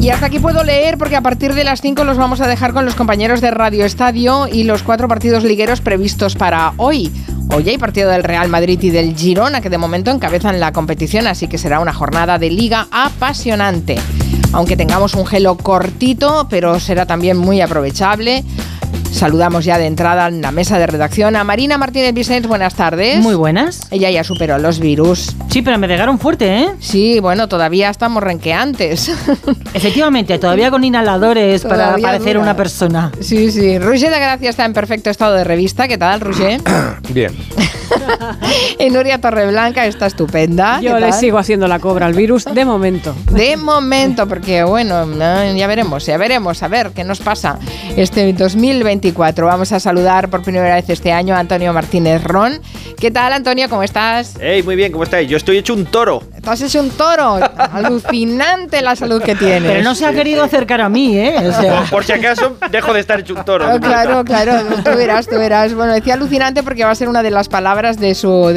Y hasta aquí puedo leer porque a partir de las 5 los vamos a dejar con los compañeros de Radio Estadio y los cuatro partidos ligueros previstos para hoy. Hoy hay partido del Real Madrid y del Girona que de momento encabezan la competición, así que será una jornada de liga apasionante. Aunque tengamos un gelo cortito, pero será también muy aprovechable. Saludamos ya de entrada en la mesa de redacción a Marina Martínez Vicens. Buenas tardes. Muy buenas. Ella ya superó los virus. Sí, pero me pegaron fuerte, ¿eh? Sí, bueno, todavía estamos renqueantes. Efectivamente, todavía con inhaladores para parecer una persona. Sí, sí. Roger de Gracia está en perfecto estado de revista. ¿Qué tal, Roger? Bien. y Nuria Torreblanca está estupenda. Yo le sigo haciendo la cobra al virus de momento. De momento, porque bueno, ya veremos, ya veremos, a ver qué nos pasa este 2024. Vamos a saludar por primera vez este año a Antonio Martínez Ron. ¿Qué tal, Antonio? ¿Cómo estás? Hey, muy bien, ¿cómo estáis? Yo estoy hecho un toro. Estás hecho un toro. Alucinante la salud que tienes. Pero no se ha querido acercar a mí, ¿eh? por, si acaso, dejo de estar hecho un toro. Oh, claro, claro, tú verás, tú verás. Bueno, decía alucinante porque va a ser una de las palabras de su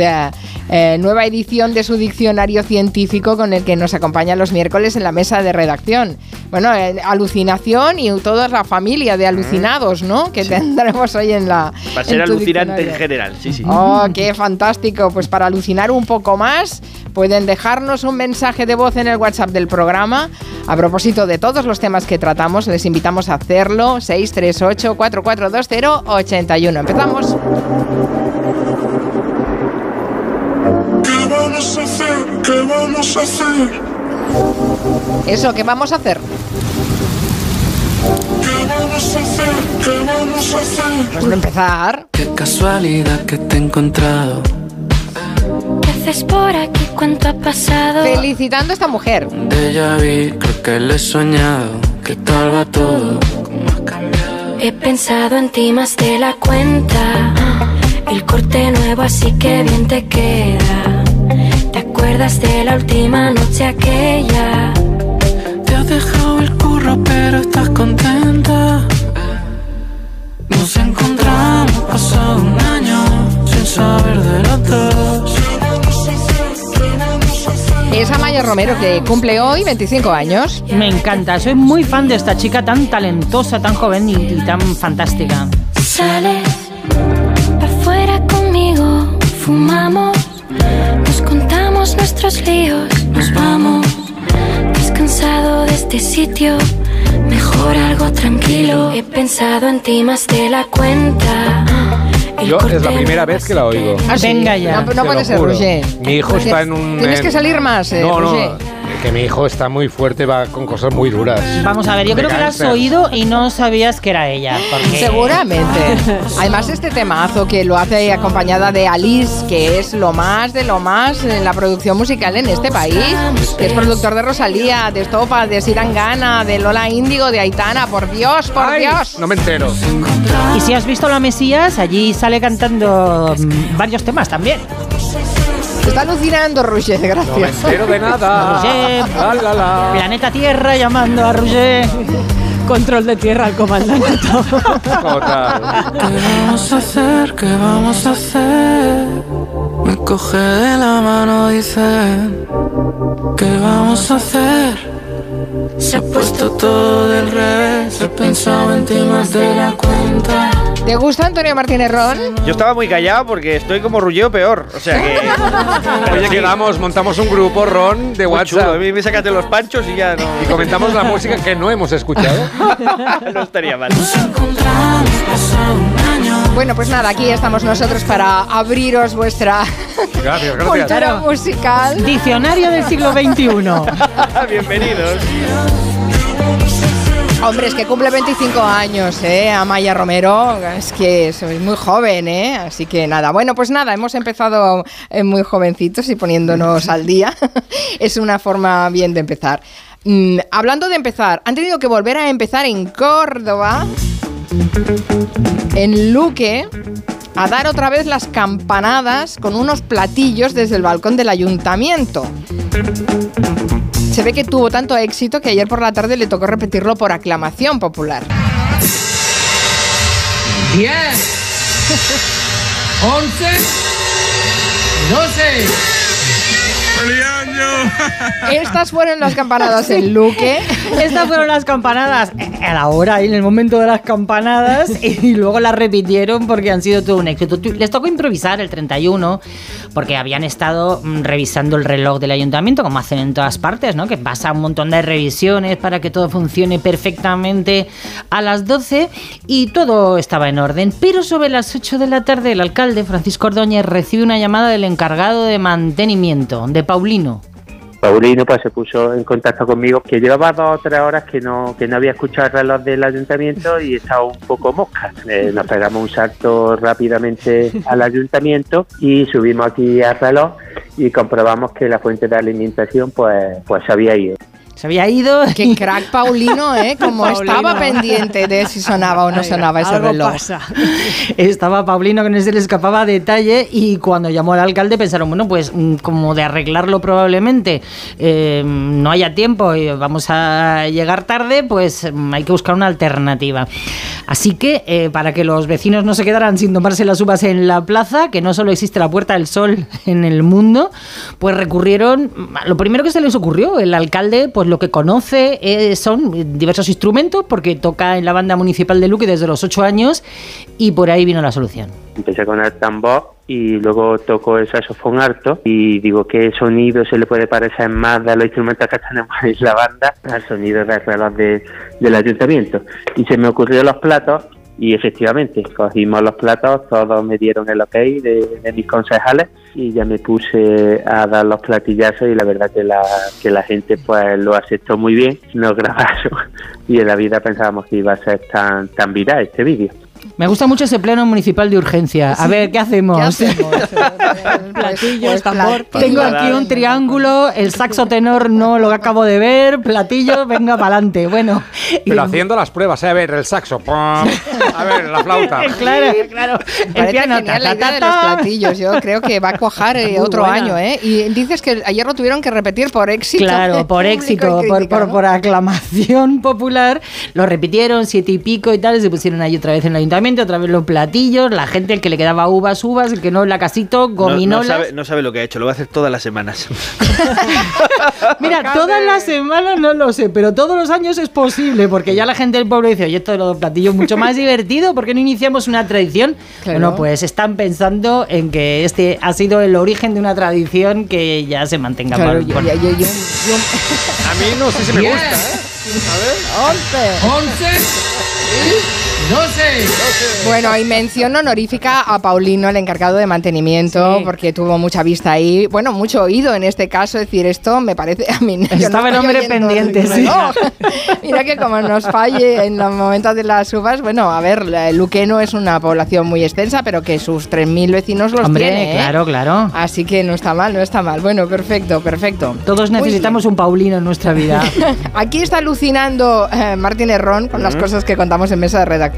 eh, nueva edición de su diccionario científico con el que nos acompaña los miércoles en la mesa de redacción. Bueno, eh, alucinación y toda la familia de alucinados, ¿no? Que tendremos hoy en la. Va a ser alucinante en general, sí, sí. Oh, qué fantástico. Pues para alucinar un poco más, pueden dejarnos un mensaje de voz en el WhatsApp del programa. A propósito de todos los temas que tratamos, les invitamos a hacerlo. 638 4420 81. Empezamos. Vamos a hacer? ¿Qué vamos a hacer? Eso, ¿qué vamos a hacer? ¿Qué vamos a hacer? ¿Qué vamos a hacer? Pues no empezar. Qué casualidad que te he encontrado. ¿Qué haces por aquí? ¿Cuánto ha pasado? Felicitando a esta mujer. De ya vi, creo que le he soñado. ¿Qué tal va todo? ¿Cómo has cambiado? He pensado en ti más de la cuenta. El corte nuevo, así que bien te queda acuerdas de la última noche aquella? Te has dejado el curro, pero estás contenta. Nos encontramos pasado un año sin saber de los dos. Es Amaya Romero que cumple hoy 25 años. Me encanta, soy muy fan de esta chica tan talentosa, tan joven y, y tan fantástica. Sales afuera conmigo, fumamos nuestros líos, nos vamos. Descansado de este sitio, mejor algo tranquilo. He pensado en ti más de la cuenta. Yo es la primera vez que la oigo. Ah, Venga ya. No, puede ser, Roger. Mi hijo está en un. Tienes que salir más, eh, no, no, que mi hijo está muy fuerte, va con cosas muy duras. Vamos a ver, yo creo que la has oído y no sabías que era ella. Seguramente. Además, este temazo que lo hace acompañada de Alice, que es lo más de lo más en la producción musical en este país, que es productor de Rosalía, de Estopa, de Sirangana, de Lola Índigo, de Aitana. Por Dios, por Dios. No me entero. Y si has visto La Mesías, allí sale cantando mm, varios temas también. Está alucinando, Roger, gracias. No me entero de nada. Roger, Planeta Tierra llamando a Roger. Control de tierra al comandante. Total. ¿Qué vamos a hacer? ¿Qué vamos a hacer? Me coge de la mano, dice. ¿Qué vamos a hacer? Se ha puesto todo del revés. He pensado en ti más de la cuenta. ¿Te gusta Antonio Martínez Ron? Yo estaba muy callado porque estoy como rulleo peor. O sea que. Oye, llegamos, montamos un grupo Ron de WhatsApp. A mí me sacaste los panchos y ya no. Y comentamos la música que no hemos escuchado. no estaría mal. Bueno, pues nada, aquí estamos nosotros para abriros vuestra gracias, gracias. cultura musical. Diccionario del siglo XXI. Bienvenidos. Hombre, es que cumple 25 años, ¿eh? Amaya Romero. Es que soy muy joven, ¿eh? Así que nada. Bueno, pues nada, hemos empezado eh, muy jovencitos y poniéndonos al día. es una forma bien de empezar. Mm, hablando de empezar, han tenido que volver a empezar en Córdoba, en Luque, a dar otra vez las campanadas con unos platillos desde el balcón del ayuntamiento. Se ve que tuvo tanto éxito que ayer por la tarde le tocó repetirlo por aclamación popular. 10, 11, 12. Estas fueron las campanadas en Luque. Estas fueron las campanadas a la hora y en el momento de las campanadas y luego las repitieron porque han sido todo un éxito. Les tocó improvisar el 31 porque habían estado mm, revisando el reloj del ayuntamiento como hacen en todas partes, ¿no? Que pasa un montón de revisiones para que todo funcione perfectamente a las 12 y todo estaba en orden. Pero sobre las 8 de la tarde el alcalde Francisco Ordóñez recibe una llamada del encargado de mantenimiento, de Paulino. Paulino pues se puso en contacto conmigo que llevaba dos o tres horas que no que no había escuchado el reloj del ayuntamiento y estaba un poco mosca. Eh, nos pegamos un salto rápidamente al ayuntamiento y subimos aquí al reloj y comprobamos que la fuente de alimentación pues pues había ido. Se había ido. Qué crack Paulino, ¿eh? Como Paulino. estaba pendiente de si sonaba o no sonaba ese algo reloj. pasa. Estaba Paulino que no se le escapaba detalle y cuando llamó al alcalde pensaron, bueno, pues mm, como de arreglarlo probablemente eh, no haya tiempo y vamos a llegar tarde, pues mm, hay que buscar una alternativa. Así que eh, para que los vecinos no se quedaran sin tomarse las uvas en la plaza, que no solo existe la Puerta del Sol en el mundo, pues recurrieron, a lo primero que se les ocurrió, el alcalde pues lo que conoce eh, son diversos instrumentos porque toca en la banda municipal de Luque desde los ocho años y por ahí vino la solución. Empecé con el tambor y luego toco el saxofón alto y digo qué sonido se le puede parecer más de los instrumentos que tenemos en la banda al sonido del reloj de- del ayuntamiento. Y se me ocurrió los platos y efectivamente cogimos los platos, todos me dieron el ok de, mis concejales y ya me puse a dar los platillazos y la verdad que la, que la gente pues lo aceptó muy bien, nos grabaron y en la vida pensábamos que iba a ser tan, tan viral este vídeo. Me gusta mucho ese pleno municipal de urgencia. A ver, ¿qué hacemos? ¿Qué hacemos? Pues- Platillos, pues tambor. Tengo aquí un triángulo, el saxo tenor no lo acabo de ver, platillo, venga para adelante. Bueno, y- Pero haciendo las pruebas, ¿eh? a ver, el saxo, pum, a ver, la flauta. claro, claro. El parece piano, genial ta, la ta, idea de ta, los ta. platillos. Yo creo que va a cuajar eh, otro buena. año, ¿eh? Y dices que ayer lo tuvieron que repetir por éxito. Claro, por y éxito, por, crítica, por, ¿no? por aclamación popular, lo repitieron siete y pico y tal, se pusieron ahí otra vez en el ayuntamiento, otra vez los platillos, la gente, el que le quedaba uvas, uvas, el que no, la casito, No, no gominolas. sabe, no sabe lo que ha hecho, lo va a hacer todas las semanas. Mira, todas las semanas no lo sé, pero todos los años es posible, porque ya la gente del pueblo dice, oye, esto de los platillos es mucho más divertido, ¿por qué no iniciamos una tradición? Claro. Bueno, pues están pensando en que este ha sido el origen de una tradición que ya se mantenga. Claro, por- yo- por- yo- yo- yo- yo- A mí no sé si me gusta, ¿eh? Bueno, y mención honorífica a Paulino, el encargado de mantenimiento, Sí. porque tuvo mucha vista ahí, bueno, mucho oído en este caso, es decir, esto me parece a mí. yo no Estaba el hombre pendiente, el sí. reloj. Mira que como nos falle en los momentos de las uvas, bueno, a ver, la- Luque no es una población muy extensa, pero que sus 3.000 vecinos los Hombre, tiene, ¿eh? claro, claro. Así que no está mal, no está mal. Bueno, perfecto, perfecto. Todos necesitamos un Paulino en nuestra vida. Aquí está alucinando eh, Martín Herrón con las cosas que contamos en mesa de redacción.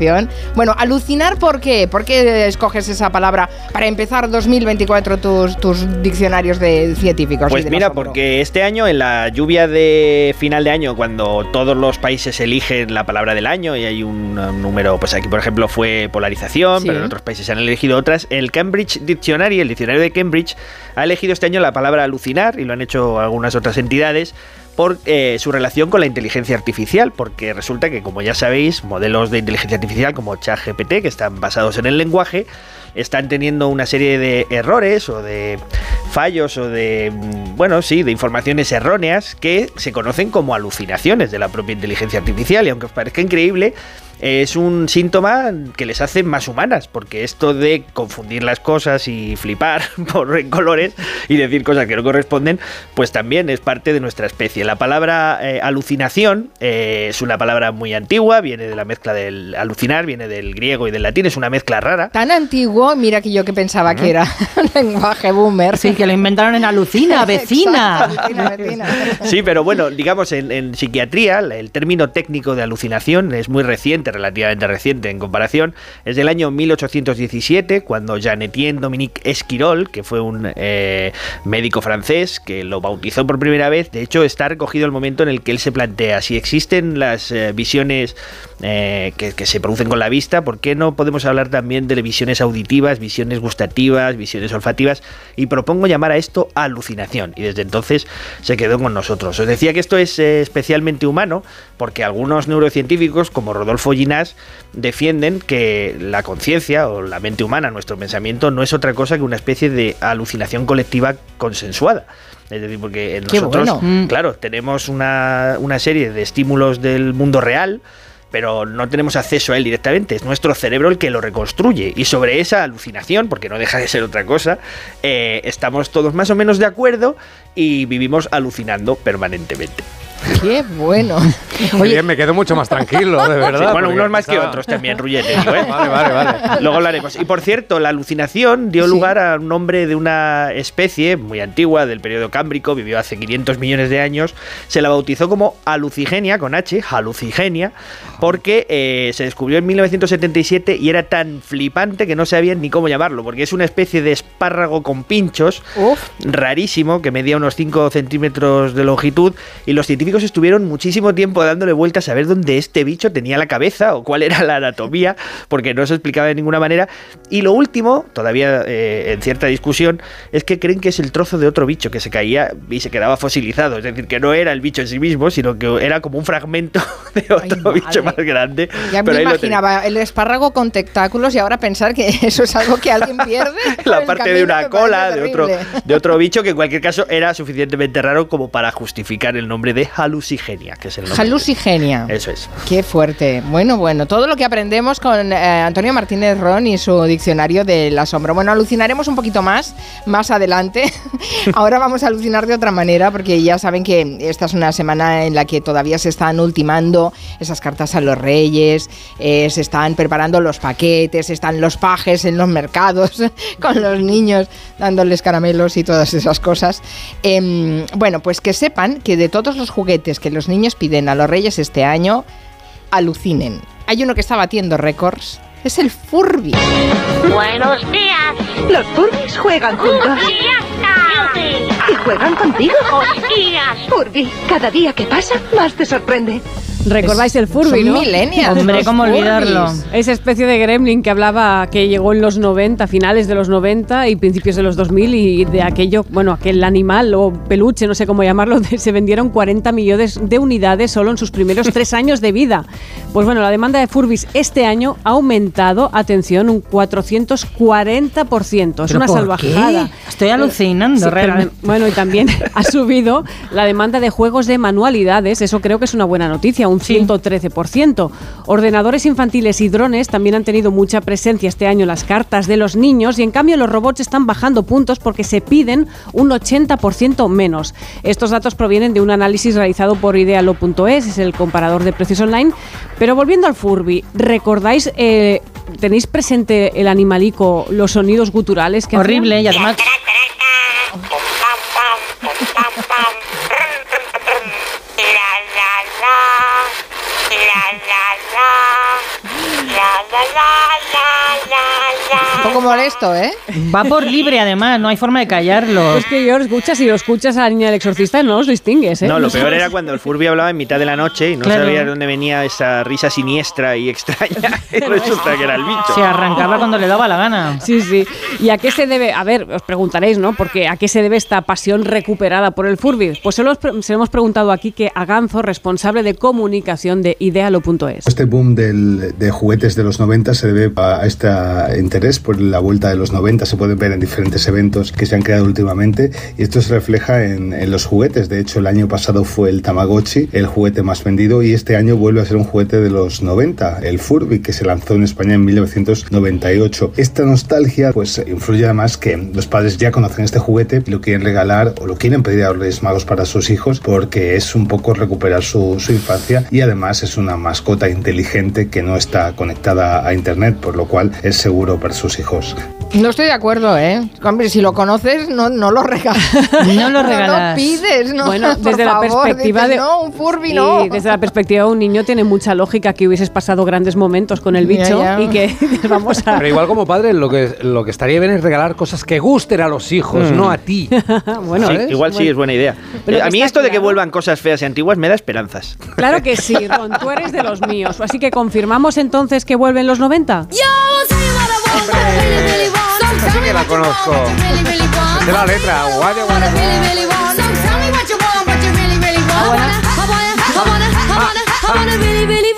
Bueno, alucinar, ¿por qué? ¿Por qué escoges esa palabra para empezar 2024 tus, tus diccionarios de científicos? Pues mira, porque este año, en la lluvia de final de año, cuando todos los países eligen la palabra del año y hay un, uh, número, pues aquí por ejemplo fue polarización, Sí. pero en otros países se han elegido otras, el Cambridge Dictionary, el diccionario de Cambridge, ha elegido este año la palabra alucinar y lo han hecho algunas otras entidades por eh, su relación con la inteligencia artificial, porque resulta que, como ya sabéis, modelos de inteligencia artificial como ChatGPT, que están basados en el lenguaje, están teniendo una serie de errores o de fallos o de, mm, bueno, sí, de informaciones erróneas que se conocen como alucinaciones de la propia inteligencia artificial. Y aunque os parezca increíble, es un síntoma que les hace más humanas, porque esto de confundir las cosas y flipar por colores y decir cosas que no corresponden, pues también es parte de nuestra especie. La palabra eh, alucinación eh, es una palabra muy antigua, viene de la mezcla del alucinar, viene del griego y del latín, es una mezcla rara. Tan antiguo, mira que yo que pensaba que era lenguaje boomer. Sí, que lo inventaron en Alucina, vecina. Exacto, vecina, vecina. Sí, pero bueno, digamos, en, en psiquiatría el término técnico de alucinación es muy reciente, relativamente reciente en comparación, es del año 1817, cuando Jean-Étienne Dominique Esquirol, que fue un eh, médico francés que lo bautizó por primera vez, de hecho está recogido el momento en el que él se plantea si existen las eh, visiones eh, que, se producen con la vista, ¿por qué no podemos hablar también de visiones auditivas, visiones gustativas, visiones olfativas? Y propongo llamar a esto alucinación. Y desde entonces se quedó con nosotros. Os decía que esto es especialmente humano porque algunos neurocientíficos, como Rodolfo Ginás, defienden que la conciencia o la mente humana, nuestro pensamiento, no es otra cosa que una especie de alucinación colectiva consensuada. Es decir, porque nosotros, bueno. Mm. claro, tenemos una, una serie de estímulos del mundo real, pero no tenemos acceso a él directamente. Es nuestro cerebro el que lo reconstruye. Y sobre esa alucinación, porque no deja de ser otra cosa, eh, estamos todos más o menos de acuerdo y vivimos alucinando permanentemente. Qué bueno. Oye, me quedo mucho más tranquilo, de verdad. Sí, bueno, unos más que otros también, digo, ¿eh? Vale, vale, vale. Luego hablaremos. Y por cierto, la alucinación dio Sí. lugar a un nombre de una especie muy antigua del periodo cámbrico, vivió hace 500 millones de años. Se la bautizó como alucigenia, con H, alucigenia, porque eh, se descubrió en 1977 y era tan flipante que no sabían ni cómo llamarlo, porque es una especie de espárrago con pinchos Uf. rarísimo que medía unos 5 centímetros de longitud y los científicos estuvieron muchísimo tiempo dándole vueltas a ver dónde este bicho tenía la cabeza o cuál era la anatomía porque no se explicaba de ninguna manera y lo último, todavía eh, en cierta discusión, es que creen que es el trozo de otro bicho que se caía y se quedaba fosilizado, es decir, que no era el bicho en sí mismo, sino que era como un fragmento de otro madre. bicho más grande. Ya pero me imaginaba el espárrago con tentáculos y ahora pensar que eso es algo que alguien pierde. la parte de una cola de otro, de otro bicho que en cualquier caso era suficientemente raro como para justificar el nombre de halucigenia, que es el nombre. Halusigenia. Eso es. Qué fuerte. Bueno, bueno, todo lo que aprendemos con eh, Antonio Martínez Ron y su diccionario del asombro. Bueno, alucinaremos un poquito más más adelante. Ahora vamos a alucinar de otra manera porque ya saben que esta es una semana en la que todavía se están ultimando esas cartas a los reyes, eh, se están preparando los paquetes, están los pajes en los mercados con los niños dándoles caramelos y todas esas cosas. Em, bueno, pues que sepan que de todos los juguetes que los niños piden a los reyes este año, alucinen. Hay uno que está batiendo récords. Es el Furby. Buenos días. Los Furbies juegan juntos. ¿Y juegan contigo? ¡Hostias! Furby, cada día que pasa, más te sorprende. ¿Recordáis el Furby, Son no? millennials, Hombre, cómo olvidarlo. Esa especie de gremlin que hablaba, que llegó en los 90, finales de los 90 y principios de los 2000 y de aquello, bueno, aquel animal o peluche, no sé cómo llamarlo, se vendieron 40 millones de unidades solo en sus primeros tres años de vida. Pues bueno, la demanda de Furbis este año ha aumentado, atención, un 440%. Es ¿Pero una salvajada. qué? Estoy alucinando, Sí, pero, realmente. bueno, y también ha subido la demanda de juegos de manualidades, eso creo que es una buena noticia, un 113%. Ordenadores infantiles y drones también han tenido mucha presencia este año en las cartas de los niños y en cambio los robots están bajando puntos porque se piden un 80% menos. Estos datos provienen de un análisis realizado por idealo.es, es el comparador de precios online. Pero volviendo al Furby, ¿recordáis, eh, tenéis presente el animalico, los sonidos guturales que? Horrible, y además Un poco molesto, ¿eh? va por libre, además, no hay forma de callarlo. Es que yo lo escuchas y lo escuchas a la niña del exorcista no los distingues, ¿eh? No, lo peor era cuando el Furby hablaba en mitad de la noche y no Claro. sabía de dónde venía esa risa siniestra y extraña. y resulta que era el bicho. Se arrancaba cuando le daba la gana. Sí, sí. ¿Y a qué se debe? A ver, os preguntaréis, ¿no? Porque ¿a qué se debe esta pasión recuperada por el Furby? Pues se lo, se lo hemos preguntado aquí que a Ganzo, responsable de comunicación de idealo.es. Este boom del- de juguetes de los 90 se debe a este interés por la vuelta de los 90. Se pueden ver en diferentes eventos que se han creado últimamente y esto se refleja en, en los juguetes. De hecho, el año pasado fue el Tamagotchi, el juguete más vendido, y este año vuelve a ser un juguete de los 90, el Furby, que se lanzó en España en 1998. Esta nostalgia pues influye además que los padres ya conocen este juguete y lo quieren regalar o lo quieren pedir a los Magos para sus hijos porque es un poco recuperar su, su infancia y además es una mascota inteligente que no está conectada a internet, por lo cual es seguro para sus hijos. No estoy de acuerdo, ¿eh? Hombre, si lo conoces, no, no lo regalas. No lo regalas. No pides, ¿no? Bueno, Por desde la favor, perspectiva dices, de No, un Furby Sí, no. desde la perspectiva de un niño tiene mucha lógica que hubieses pasado grandes momentos con el bicho ya. y que vamos a Pero igual como padre lo que, lo que estaría bien es regalar cosas que gusten a los hijos, Mm. no a ti. bueno, Sí, igual sí Bueno. es buena idea. Pero Eh, a mí esto de que claro. vuelvan cosas feas y antiguas me da esperanzas. Claro que sí, Ron, tú eres de los míos. Así que confirmamos entonces que vuelven los 90. Esta sí que la conozco. Es de la letra. Guaya, guaya, guaya.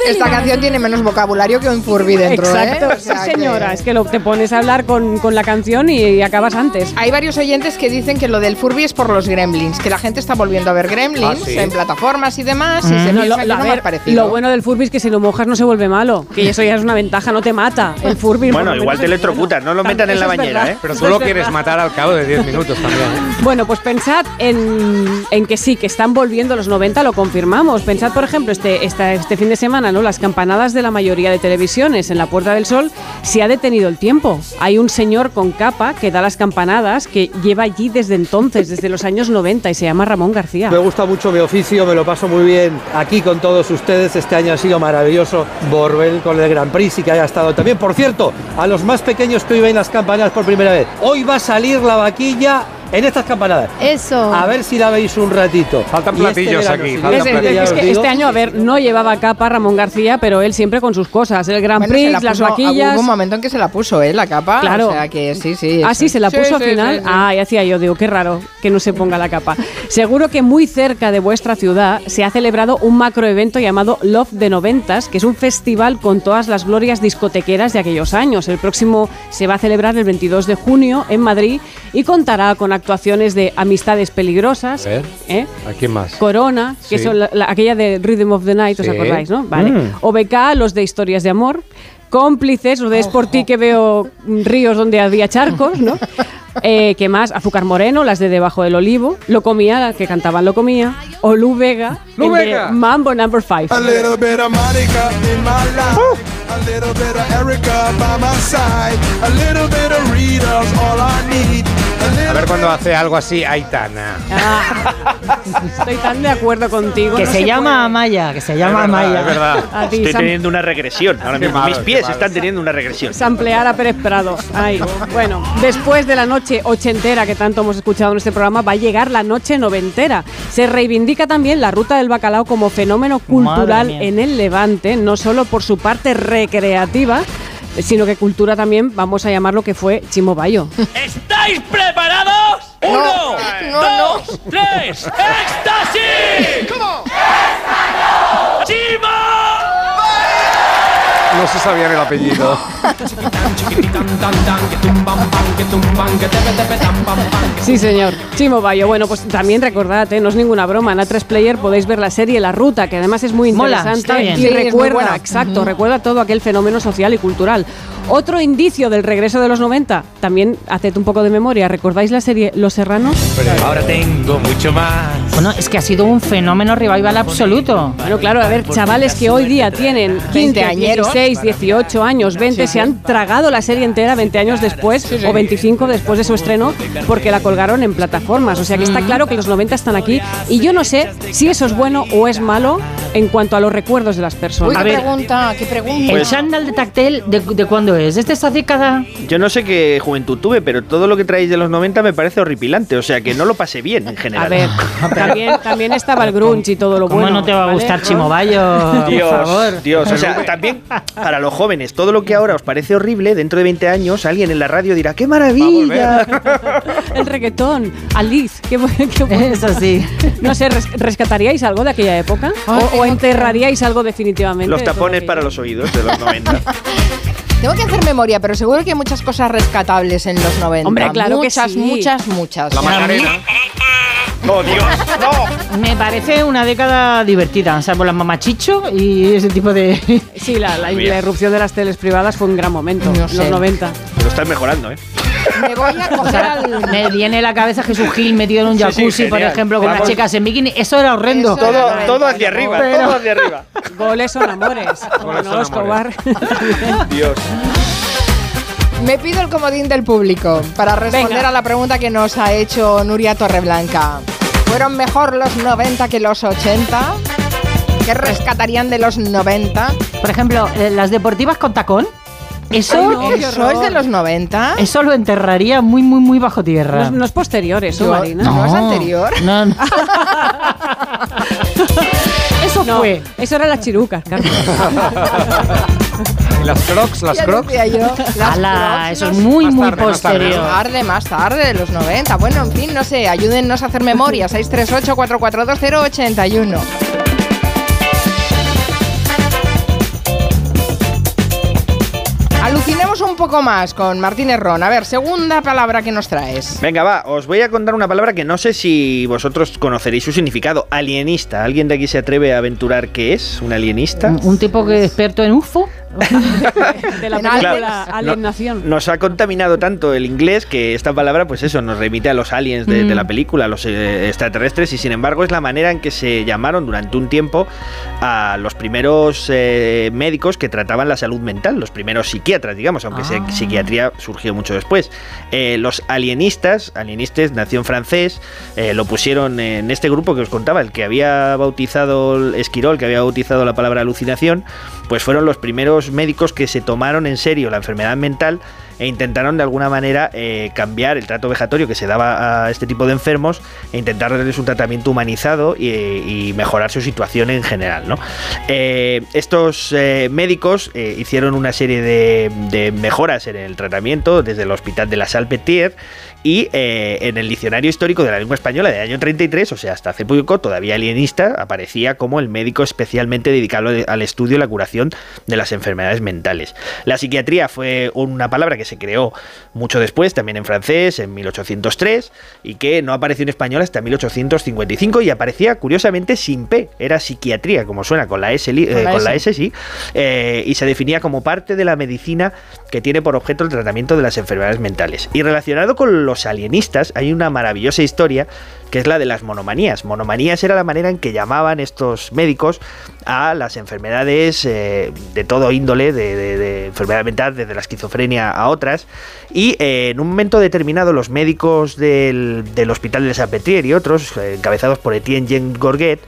Esta canción tiene menos vocabulario que un Furby dentro, ¿eh? Exacto, O sea sí, que- señora. Es que lo, te pones a hablar con, con la canción y, y acabas antes. Hay varios oyentes que dicen que lo del Furby es por los gremlins, que la gente está volviendo a ver gremlins Ah, ¿sí? en plataformas y demás, y Mm. se No, piensa lo, lo- ver, parecido. lo bueno del Furby es que si lo mojas no se vuelve malo. Que eso ya es una ventaja, no te mata. El Furby. Bueno, igual te es electrocutan, no lo metan en la bañera. ¿eh? Pero tú lo quieres matar al cabo de 10 minutos también. ¿eh? Bueno, pues pensad en, en que sí, que están volviendo los 90, lo confirmamos. Pensad, por ejemplo, este, esta- este fin de semana, ¿no? Las campanadas de la mayoría de televisiones en la Puerta del Sol se ha detenido el tiempo. Hay un señor con capa que da las campanadas que lleva allí desde entonces, desde los años 90, y se llama Ramón García. Me gusta mucho mi oficio, me lo paso muy bien aquí con todos ustedes. Este año ha sido maravilloso. Borbel con el Gran Prix y que haya estado también. Por cierto, a los más pequeños que hoy ven las campanadas por primera vez, hoy va a salir la vaquilla en estas campanadas. Eso. A ver si la veis un ratito. Faltan Y este platillos verano, aquí, si faltan Dios Es, que este año, a ver, no llevaba capa Ramón García, pero él siempre con sus cosas. El Gran Bueno, Prix, la las vaquillas. Hubo un momento en que se la puso, ¿eh? La capa. Claro. O sea que sí, sí. Ah, sí, se la puso al sí, final. sí, sí. Ah, y hacía yo, digo, qué raro que no se ponga la capa. Seguro que muy cerca de vuestra ciudad se ha celebrado un macroevento llamado Love de Noventas, que es un festival con todas las glorias discotequeras de aquellos años. El próximo se va a celebrar el 22 de junio en Madrid y contará con actuaciones de Amistades Peligrosas, A ver. ¿eh? ¿A quién más? Corona, que Sí. son la- la- aquella de Rhythm of the Night, ¿os Sí. acordáis, no? Vale. Mm. OBK, los de Historias de Amor. Cómplices, lo de Es por ti que veo ríos donde había charcos, ¿no? Eh, ¿Qué más? Azúcar Moreno, las de Debajo del Olivo. Lo comía, las que cantaban Lo comía. O Lu Vega, Lu el de Vega. Mambo Number 5. A little bit of Monica in my life. A little bit of Erica by my side. A little bit of Rita's all I need. A ver cuando hace algo así, Aitana. Ah, estoy tan de acuerdo contigo. Que no se llama puede. Amaya, que se llama es verdad, Amaya. es verdad. A ti, Estoy Sam- teniendo una regresión ahora mismo. malo, Mis pies malo. están teniendo una regresión. Samplear a Pérez Prado. Ay, bueno, después de la noche ochentera que tanto hemos escuchado en este programa, va a llegar la noche noventera. Se reivindica también la ruta del bacalao como fenómeno cultural en el Levante, no solo por su parte recreativa, sino que cultura también, vamos a llamarlo que fue Chimo Bayo. ¿Estáis preparados? ¡Uno, no, dos, tres! ¡Éxtasis! ¡Chimo! No se sabía el apellido. Sí, señor. Chimo Bayo. Bueno, pues también recordad, ¿eh? no es ninguna broma. En A3 Player podéis ver la serie La Ruta, que además es muy Mola, interesante. está bien. Y Sí, es muy recuerda, exacto, recuerda todo aquel fenómeno social y cultural. Otro indicio del regreso de los 90, también haced un poco de memoria. ¿Recordáis la serie Los Serranos? Ahora tengo mucho más. Bueno, es que ha sido un fenómeno revival absoluto. Bueno, claro, a ver, chavales que hoy día tienen 15, Veinteañeros. 16, 18 años, 20, se han tragado la serie entera 20 años después o 25 después de su estreno porque la colgaron en plataformas. O sea que está claro que los 90 están aquí y yo no sé si eso es bueno o es malo en cuanto a los recuerdos de las Uy, personas. qué A ver. pregunta, qué pregunta. El chándal de Tactel, ¿de, de cuándo es? ¿Es de esta década? Yo no sé qué juventud tuve, pero todo lo que traéis de los 90 me parece horripilante. O sea que no lo pasé bien en general. A ver, también, también estaba el grunge y todo lo ¿Cómo bueno. no te va a ¿vale? gustar Chimo Bayo? Dios, por favor. Dios, o sea, también para los jóvenes, todo lo que ahora os parece horrible, dentro de 20 años alguien en la radio dirá, ¡qué maravilla! El reggaetón, Alice, qué, qué bueno. Eso sí. No sé, res- ¿rescataríais algo de aquella época? ¿O, enterraríais algo definitivamente? Los tapones para los oídos de los 90. Tengo que hacer memoria, pero seguro que hay muchas cosas rescatables en los 90. Hombre, claro que muchas, sí. muchas, muchas. La Macarena. ¡Oh, Dios! ¡No! Me parece una década divertida, salvo la mamachicho y ese tipo de... Sí, la, la, la irrupción de las teles privadas fue un gran momento, No en sé. los 90. Lo están mejorando, ¿eh? Me voy a coger al... Me viene la cabeza Jesús Gil metido en un Sí, sí, jacuzzi, por genial. ejemplo, con Vamos. las chicas en bikini. Eso era horrendo. Eso era Todo, todo hacia arriba, Pero- todo hacia arriba. Goles son amores. como Goles no, son Escobar. Dios. Me pido el comodín del público para responder Venga. a la pregunta que nos ha hecho Nuria Torreblanca. ¿Fueron mejor los 90 que los 80? ¿Qué rescatarían de los 90? Por ejemplo, eh, las deportivas con tacón. Eso, Ay, no, ¿Eso es de los 90? eso lo enterraría muy, muy, muy bajo No tierra. es, no es posterior eso, Yo- Marina. ¿No es anterior? No, no. Eso No, fue. eso era las chirucas, Carlos. ¿Y las crocs? ¿Las Ya crocs? decía yo. Las Ala, Crocs eso no es muy, Más muy tarde, más tarde, posterior. ¿no? Tarde, más tarde, de los 90. Bueno, en fin, no sé, ayúdennos a hacer memoria. 638-442-081. Un poco más con Martínez Ron. A ver, segunda palabra que nos traes. Venga, va, os voy a contar una palabra que no sé si vosotros conoceréis su significado. Alienista. ¿Alguien de aquí se atreve a aventurar qué es un alienista? Un, un tipo que es experto en UFO. De la En película Claro. Alienación. Nos ha contaminado tanto el inglés que esta palabra, pues eso, nos remite a los aliens de, de la película, a los eh, extraterrestres, y sin embargo es la manera en que se llamaron durante un tiempo a los primeros eh, médicos que trataban la salud mental, los primeros psiquiatras, digamos, aunque se- psiquiatría surgió mucho después. Eh, los alienistas, alienistas, nación francés, eh, lo pusieron en este grupo que os contaba, el que había bautizado Esquirol, que había bautizado la palabra alucinación, pues fueron los primeros médicos que se tomaron en serio la enfermedad mental e intentaron de alguna manera eh, cambiar el trato vejatorio que se daba a este tipo de enfermos e intentar darles un tratamiento humanizado y, mejorar su situación en general. Eh, estos eh, médicos hicieron una serie de, de mejoras en el tratamiento desde el hospital de la Salpêtrière y eh, en el diccionario histórico de la lengua española del año 33, o sea, hasta hace poco, todavía alienista, aparecía como el médico especialmente dedicado al estudio y la curación de las enfermedades mentales. La psiquiatría fue una palabra que se creó mucho después, también en francés, en 1803, y que no apareció en español hasta 1855 y aparecía curiosamente sin P, era psiquiatría, como suena, con la S, Con eh, la con la. S, sí, eh, y se definía como parte de la medicina que tiene por objeto el tratamiento de las enfermedades mentales. Y relacionado con los alienistas, hay una maravillosa historia que es la de las monomanías. Monomanías era la manera en que llamaban estos médicos a las enfermedades eh, de todo índole, de, de- enfermedad mental, desde la esquizofrenia a otras. Y eh, en un momento determinado, los médicos del, hospital de Salpêtrière y otros, eh, encabezados por Etienne Jean Gorget,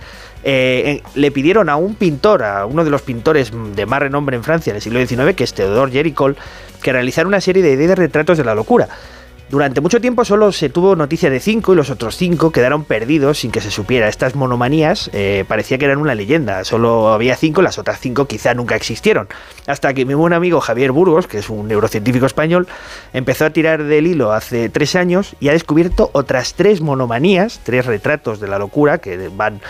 en- le pidieron a un pintor, a uno de los pintores de más renombre en Francia del siglo XIX, que es Theodore Géricault, que realizara una serie de, de retratos de la locura. Durante mucho tiempo solo se tuvo noticia de cinco y los otros cinco quedaron perdidos sin que se supiera. Estas monomanías eh, parecía que eran una leyenda, solo había cinco, las otras cinco quizá nunca existieron. Hasta que mi buen amigo Javier Burgos, que es un neurocientífico español, empezó a tirar del hilo hace tres años y ha descubierto otras tres monomanías, tres retratos de la locura que van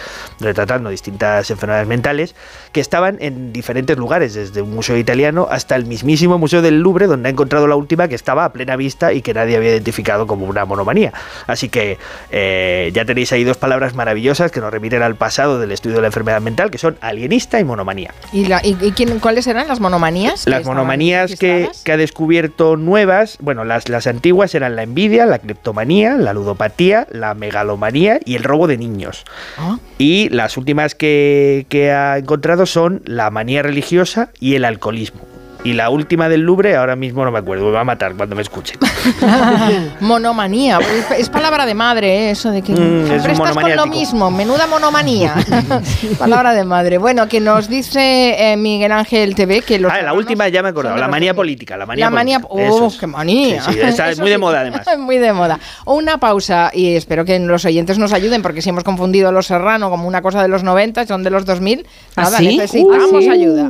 retratando distintas enfermedades mentales, que estaban en diferentes lugares, desde un museo italiano hasta el mismísimo Museo del Louvre, donde ha encontrado la última que estaba a plena vista y que nadie había identificado como una monomanía. Así que eh, ya tenéis ahí dos palabras maravillosas que nos remiten al pasado del estudio de la enfermedad mental, que son alienista y monomanía. ¿Y, la- y- y quién- cuáles eran las monomanías? Las monomanías que, ha descubierto nuevas, bueno, las, las antiguas eran la envidia, la cleptomanía, la ludopatía, la megalomanía y el robo de niños. Ah. Y las últimas que, que ha encontrado son la manía religiosa y el alcoholismo. Y la última del Louvre, ahora mismo no me acuerdo, me va a matar cuando me escuche. Monomanía, es, es palabra de madre, ¿eh? eso de que Mm, siempre es estás con lo mismo, menuda monomanía. palabra de madre. Bueno, que nos dice eh, Miguel Ángel TV que los Ah, la última ya me he acordado, la manía política. La manía La manía, política, oh, es. qué manía. Sí, sí, esa es muy de moda además. muy de moda. Una pausa y espero que los oyentes nos ayuden porque si hemos confundido Los Serrano como una cosa de los 90, son de los 2000, ¿Ah, nada, sí? necesitamos Uh, sí. ayuda.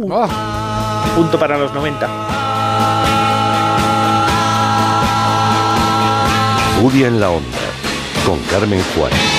Punto para los 90. Furia en la onda, con Carmen Juárez.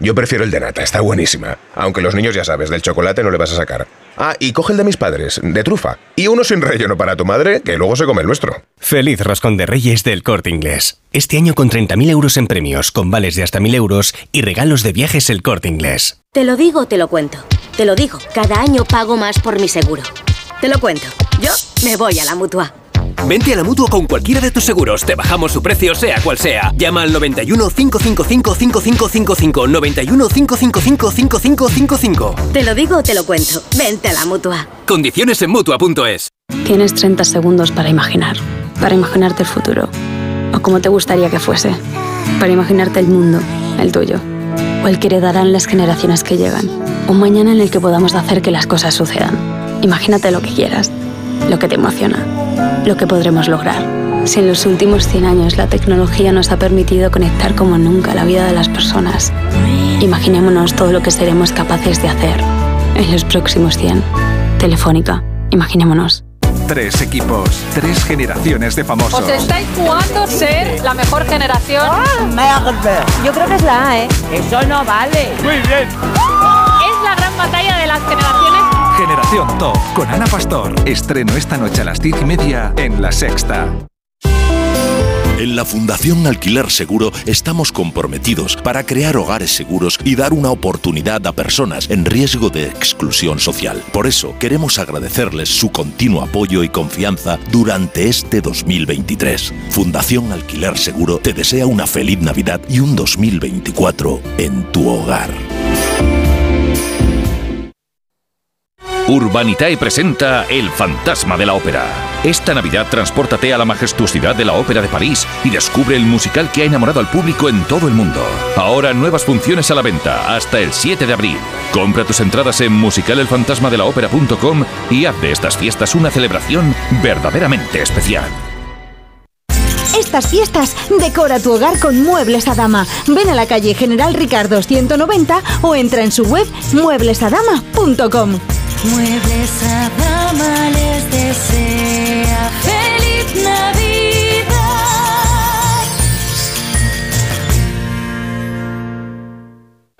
Yo prefiero el de nata, está buenísima. Aunque los niños ya sabes, del chocolate no le vas a sacar. Ah, y coge el de mis padres, de trufa. Y uno sin relleno para tu madre, que luego se come el nuestro. Feliz Roscón de Reyes del Corte Inglés. Este año con 30.000 euros en premios, con vales de hasta 1.000 euros y regalos de viajes el Corte Inglés. Te lo digo, te lo cuento. Te lo digo, cada año pago más por mi seguro. Te lo cuento. Yo me voy a la mutua. Vente a la mutua con cualquiera de tus seguros. Te bajamos su precio, sea cual sea. Llama al 91 555 5555. 91 555 5555. Te lo digo, te lo cuento. Vente a la mutua. Condiciones en mutua.es. Tienes 30 segundos para imaginar. Para imaginarte el futuro. O como te gustaría que fuese. Para imaginarte el mundo, el tuyo. O el que heredarán las generaciones que llegan. Un mañana en el que podamos hacer que las cosas sucedan. Imagínate lo que quieras. Lo que te emociona. Lo que podremos lograr. Si en los últimos 100 años la tecnología nos ha permitido conectar como nunca la vida de las personas, imaginémonos todo lo que seremos capaces de hacer en los próximos 100. Telefónica, imaginémonos. Tres equipos, tres generaciones de famosos. Os estáis jugando ser la mejor generación. Yo creo que es la A, ¿eh? Eso no vale. Muy bien. Es la gran batalla de las generaciones. Generación Top con Ana Pastor. Estreno esta noche a las diez y media en La Sexta. En la Fundación Alquiler Seguro estamos comprometidos para crear hogares seguros y dar una oportunidad a personas en riesgo de exclusión social. Por eso queremos agradecerles su continuo apoyo y confianza durante este 2023. Fundación Alquiler Seguro te desea una feliz Navidad y un 2024 en tu hogar. Urbanitae presenta El fantasma de la ópera. Esta Navidad transpórtate a la majestuosidad de la Ópera de París y descubre el musical que ha enamorado al público en todo el mundo. Ahora nuevas funciones a la venta hasta el 7 de abril. Compra tus entradas en musicalelfantasmadelaopera.com y haz de estas fiestas una celebración verdaderamente especial. Estas fiestas decora tu hogar con Muebles a Dama. Ven a la calle General Ricardo 190 o entra en su web mueblesadama.com. Muebles a dama les desea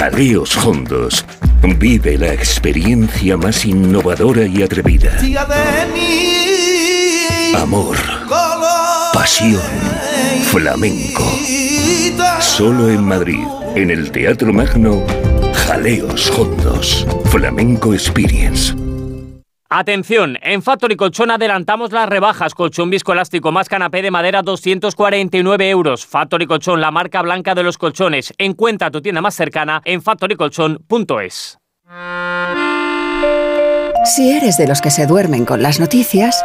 Jaleos Hondos. Vive la experiencia más innovadora y atrevida. Amor. Pasión. Flamenco. Solo en Madrid, en el Teatro Magno, Jaleos Hondos. Flamenco Experience. Atención, en Factory Colchón adelantamos las rebajas. Colchón viscoelástico más canapé de madera 249 euros. Factory Colchón, la marca blanca de los colchones. Encuentra tu tienda más cercana en factorycolchón.es. Si eres de los que se duermen con las noticias,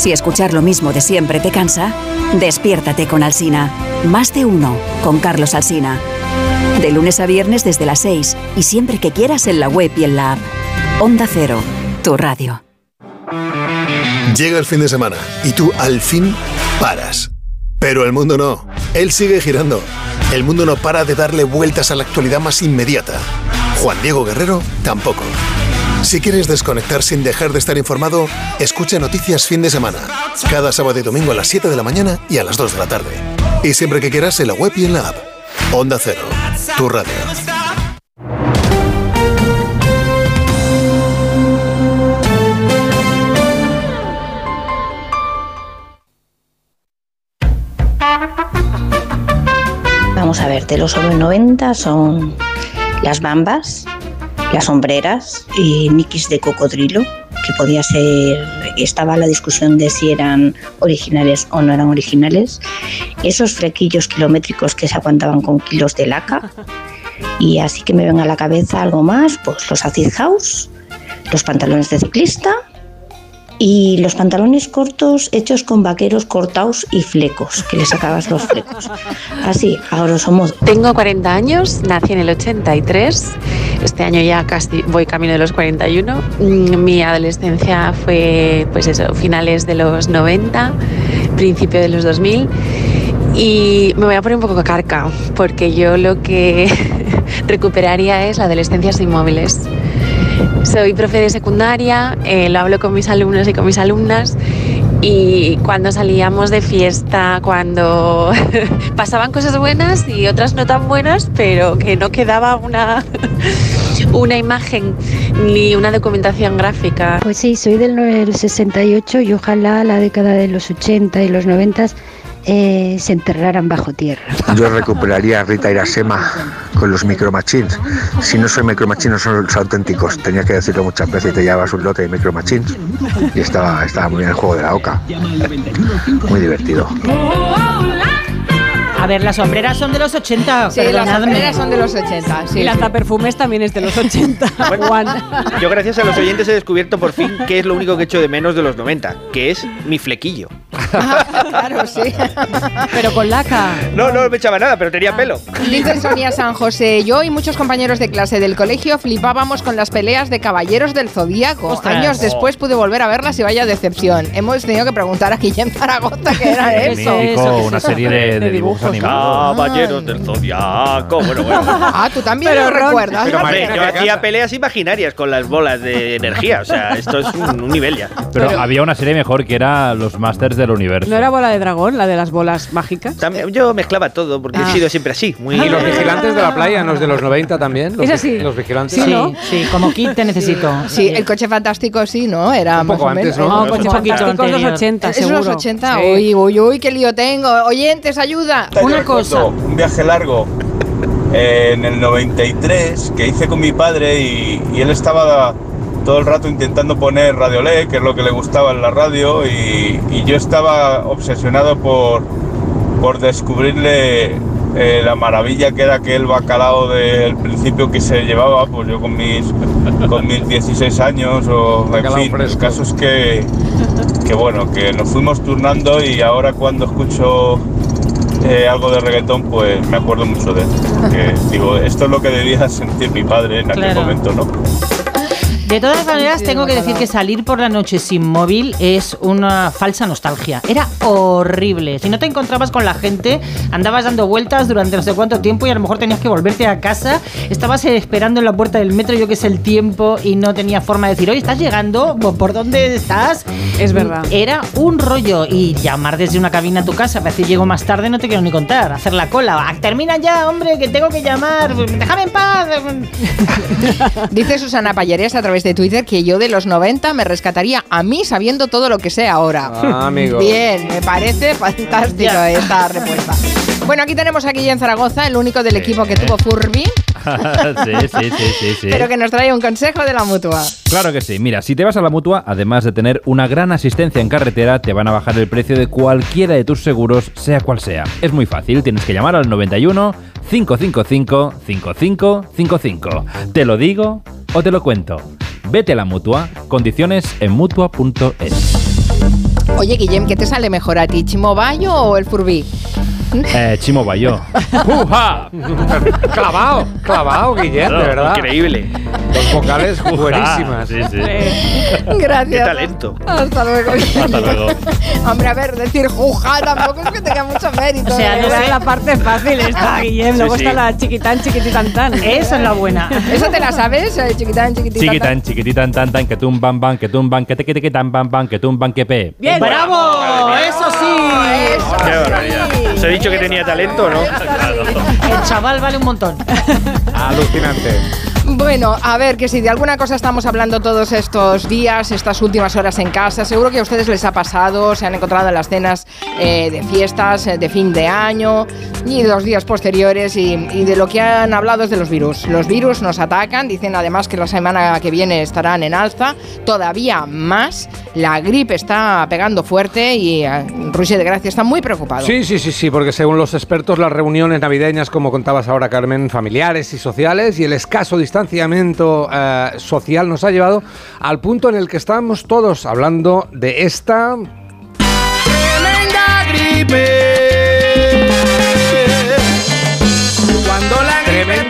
Si escuchar lo mismo de siempre te cansa, despiértate con Alsina. Más de uno con Carlos Alsina. De lunes a viernes desde las 6 y siempre que quieras en la web y en la app. Onda Cero, tu radio. Llega el fin de semana y tú al fin paras. Pero el mundo no. Él sigue girando. El mundo no para de darle vueltas a la actualidad más inmediata. Juan Diego Guerrero tampoco. Si quieres desconectar sin dejar de estar informado, escucha Noticias Fin de Semana. Cada sábado y domingo a las 7 de la mañana y a las 2 de la tarde. Y siempre que quieras en la web y en la app. Onda Cero, tu radio. Vamos a ver, de los sobre 90 son las bambas, las sombreras y Nikis de cocodrilo, que podía ser, estaba la discusión de si eran originales o no eran originales, esos flequillos kilométricos que se aguantaban con kilos de laca, y así que me ven a la cabeza algo más, pues los acid house, los pantalones de ciclista y los pantalones cortos hechos con vaqueros cortados y flecos, que le sacabas los flecos. Así, ahora somos... Tengo 40 años, nací en el 83, este año ya casi voy camino de los 41. Mm, Mi adolescencia fue, pues eso, finales de los 90, principio de los 2000. Y me voy a poner un poco carca, porque yo lo que recuperaría es la adolescencia sin móviles. Soy profe de secundaria, eh, lo hablo con mis alumnos y con mis alumnas y cuando salíamos de fiesta, cuando pasaban cosas buenas y otras no tan buenas, pero que no quedaba una, una imagen ni una documentación gráfica. Pues sí, soy del no- del 68 y ojalá la década de los 80 y los 90 eh, se enterraran bajo tierra. Yo recuperaría a Rita Irasema con los Micro Machines. Si no son Micro Machines, son los auténticos. Tenía que decirlo muchas veces. Te llevabas un lote de Micro Machines y estaba, estaba muy bien el juego de la oca. Muy divertido. A ver, las sombreras son de los 80. Sí, las sombreras son de los 80. Sí, y la sí. perfumes también es de los 80. Juan. Yo gracias a los oyentes he descubierto por fin qué es lo único que echo de menos de los 90, que es mi flequillo. claro, sí. Pero con laca. No, no me echaba nada, pero tenía pelo. Dice Sonia San José, yo y muchos compañeros de clase del colegio flipábamos con las peleas de caballeros del Zodíaco. Ostras. Años después pude volver a verlas y vaya decepción. Hemos tenido que preguntar a Guillem Zaragoza qué era eso. Mítico, una serie de, de dibujos animados. Caballeros del Zodiaco. Bueno, bueno. Ah, tú también Pero, lo Ron, recuerdas. Pero, yo hacía peleas imaginarias con las bolas de energía. O sea, esto es un, un nivel ya. Pero, había una serie mejor que era Los Masters del Universo. ¿No era bola de dragón, la de las bolas mágicas? También, yo mezclaba todo porque Ah. he sido siempre así. Muy Y los vigilantes de la playa, ¿no es de los 90 también? Los, Es así. Los vigilantes. Sí, ¿no? Sí, como kit te necesito. Sí, el coche fantástico sí, ¿no? Era Un más poco o menos. antes, ¿no? No, Coche fantástico es los anterior. 80, ¿Es los 80? Sí. Uy, uy, uy, qué lío tengo. Oyentes, ayuda. Una cosa. Un viaje largo eh, en el 93 que hice con mi padre y, y él estaba todo el rato intentando poner Radio Le, que es lo que le gustaba en la radio, y, y yo estaba obsesionado por, por descubrirle eh, la maravilla que era aquel bacalao del principio que se llevaba, pues yo con mis, con mis 16 años, o en fin, el fresco. caso es que, que bueno, que nos fuimos turnando y ahora cuando escucho eh, algo de reggaetón, pues me acuerdo mucho de él. Porque digo, esto es lo que debía sentir mi padre en aquel Claro. momento, ¿no? De todas maneras, tengo que decir que salir por la noche sin móvil es una falsa nostalgia. Era horrible. Si no te encontrabas con la gente, andabas dando vueltas durante no sé cuánto tiempo y a lo mejor tenías que volverte a casa. Estabas esperando en la puerta del metro, yo que sé, el tiempo y no tenía forma de decir, oye, ¿estás llegando? ¿Por- ¿Por dónde estás? Es verdad. Era un rollo. Y llamar desde una cabina a tu casa, a veces llego más tarde, no te quiero ni contar. Hacer la cola. Ah, Termina ya, hombre, que tengo que llamar. Déjame en paz. Dice Susana Payares a través de Twitter que yo de los 90 me rescataría a mí sabiendo todo lo que sé ahora. Ah, amigo. Bien, me parece fantástico esta respuesta. Bueno, aquí tenemos a Guillén Zaragoza, el único del equipo que tuvo Furby, sí, sí, sí, sí, sí. pero que nos trae un consejo de la mutua. Claro que sí. Mira, si te vas a la mutua, además de tener una gran asistencia en carretera, te van a bajar el precio de cualquiera de tus seguros, sea cual sea. Es muy fácil, tienes que llamar al 91 555 5555. ¿Te lo digo o te lo cuento? Vete a la mutua, condiciones en mutua.es. Oye, Guillem, ¿qué te sale mejor a ti, Chimo Bayo o el Furby? Eh, Chimo Bayo. ¡Uja! clavado, clavado, Guillem, de verdad. Increíble. Dos vocales buenísimas. Sí, sí. Gracias. Qué talento. Hasta luego. Hasta luego. Hombre, a ver, decir juja tampoco es que tenga mucho mérito. O sea, ¿eh? no es la parte fácil esta, Guillem. Luego sí. está la chiquitán, chiquititán, tan. Esa es la buena. ¿Esa te la sabes? Eh, Chiquitán, chiquitita. Chiquitan, chiquititan, tan, tan, que tum, bam, bam, que tum, bam, que te, que te, que tan, bam, bam, que tum, bam, que pe. Bien. ¡Bravo! ¡Eso sí! Eso Qué sí. barbaridad. ¿Os he dicho que tenía talento no? El chaval vale un montón. Alucinante. Bueno, a ver, que si de alguna cosa estamos hablando todos estos días, estas últimas horas en casa, seguro que a ustedes les ha pasado, se han encontrado en las cenas eh, de fiestas, eh, de fin de año y los días posteriores y, de lo que han hablado es de los virus. Los virus nos atacan, dicen además que la semana que viene estarán en alza, todavía más, la gripe está pegando fuerte y eh, Ruiz de Gracia está muy preocupado. Sí, sí, sí, sí, porque según los expertos, las reuniones navideñas, como contabas ahora, Carmen, familiares y sociales, y el escaso distanciamiento eh, social nos ha llevado al punto en el que estamos todos hablando de esta. Gripe.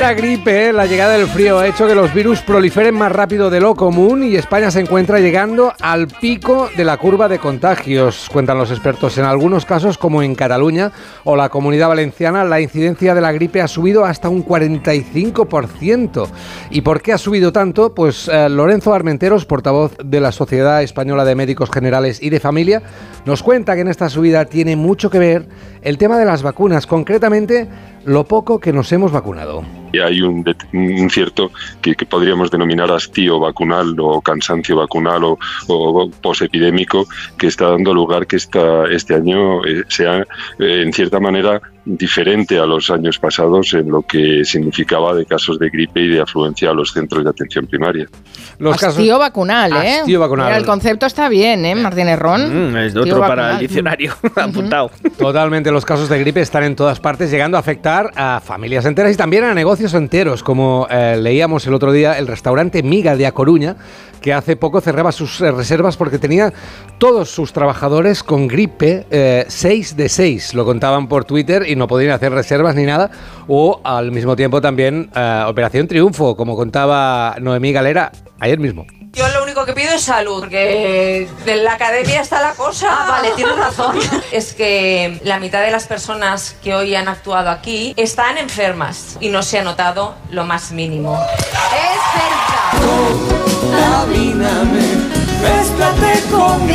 Tremenda gripe, la llegada del frío ha hecho que los virus proliferen más rápido de lo común y España se encuentra llegando al pico de la curva de contagios, cuentan los expertos. En algunos casos, como en Cataluña o la Comunidad Valenciana, la incidencia de la gripe ha subido hasta un 45%. ¿Y por qué ha subido tanto? Pues eh, Lorenzo Armenteros, portavoz de la Sociedad Española de Médicos Generales y de Familia, nos cuenta que en esta subida tiene mucho que ver el tema de las vacunas, concretamente lo poco que nos hemos vacunado. Y hay un, cierto que, que podríamos denominar hastío vacunal o cansancio vacunal o, o posepidémico que está dando lugar que esta, este año eh, sea eh, en cierta manera diferente a los años pasados en lo que significaba de casos de gripe y de afluencia a los centros de atención primaria. Los Hastío vacunal, ¿eh? Hastío vacunal. Mira, el concepto está bien, ¿eh, Martínez Ron? Mm, es otro para el diccionario apuntado. Totalmente, los casos de gripe están en todas partes, llegando a afectar a familias enteras y también a negocios enteros, como eh, leíamos el otro día, el restaurante Miga de A Coruña, que hace poco cerraba sus eh, reservas porque tenía todos sus trabajadores con gripe 6 de 6, lo contaban por Twitter y no podían hacer reservas ni nada, o al mismo tiempo también eh, Operación Triunfo, como contaba Noemí Galera ayer mismo. Yo lo único que pido es salud, porque en la academia está la cosa. Ah, vale, tienes razón. Es que la mitad de las personas que hoy han actuado aquí están enfermas y no se ha notado lo más mínimo.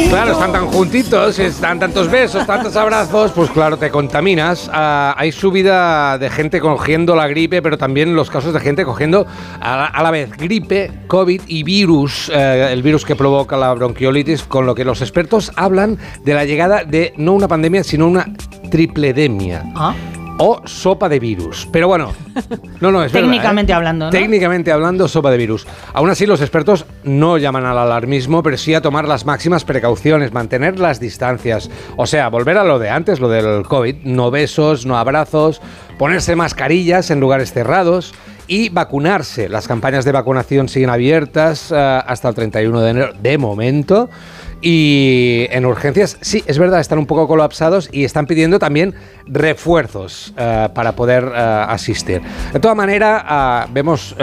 Claro, están tan juntitos, están tantos besos, tantos abrazos, pues claro, te contaminas. Ah, hay subida de gente cogiendo la gripe, pero también los casos de gente cogiendo a la, a la vez gripe, COVID y virus, eh, el virus que provoca la bronquiolitis, con lo que los expertos hablan de la llegada de no una pandemia, sino una tripledemia. O sopa de virus. Pero bueno, no, no, es verdad, Técnicamente ¿eh? hablando, ¿no? Técnicamente hablando, sopa de virus. Aún así, los expertos no llaman al alarmismo, pero sí a tomar las máximas precauciones, mantener las distancias. O sea, volver a lo de antes, lo del COVID. No besos, no abrazos, ponerse mascarillas en lugares cerrados y vacunarse. Las campañas de vacunación siguen abiertas eh, hasta el 31 de enero, de momento. Y en urgencias, sí, es verdad, están un poco colapsados y están pidiendo también refuerzos eh, para poder eh, asistir. De todas maneras, ah, vemos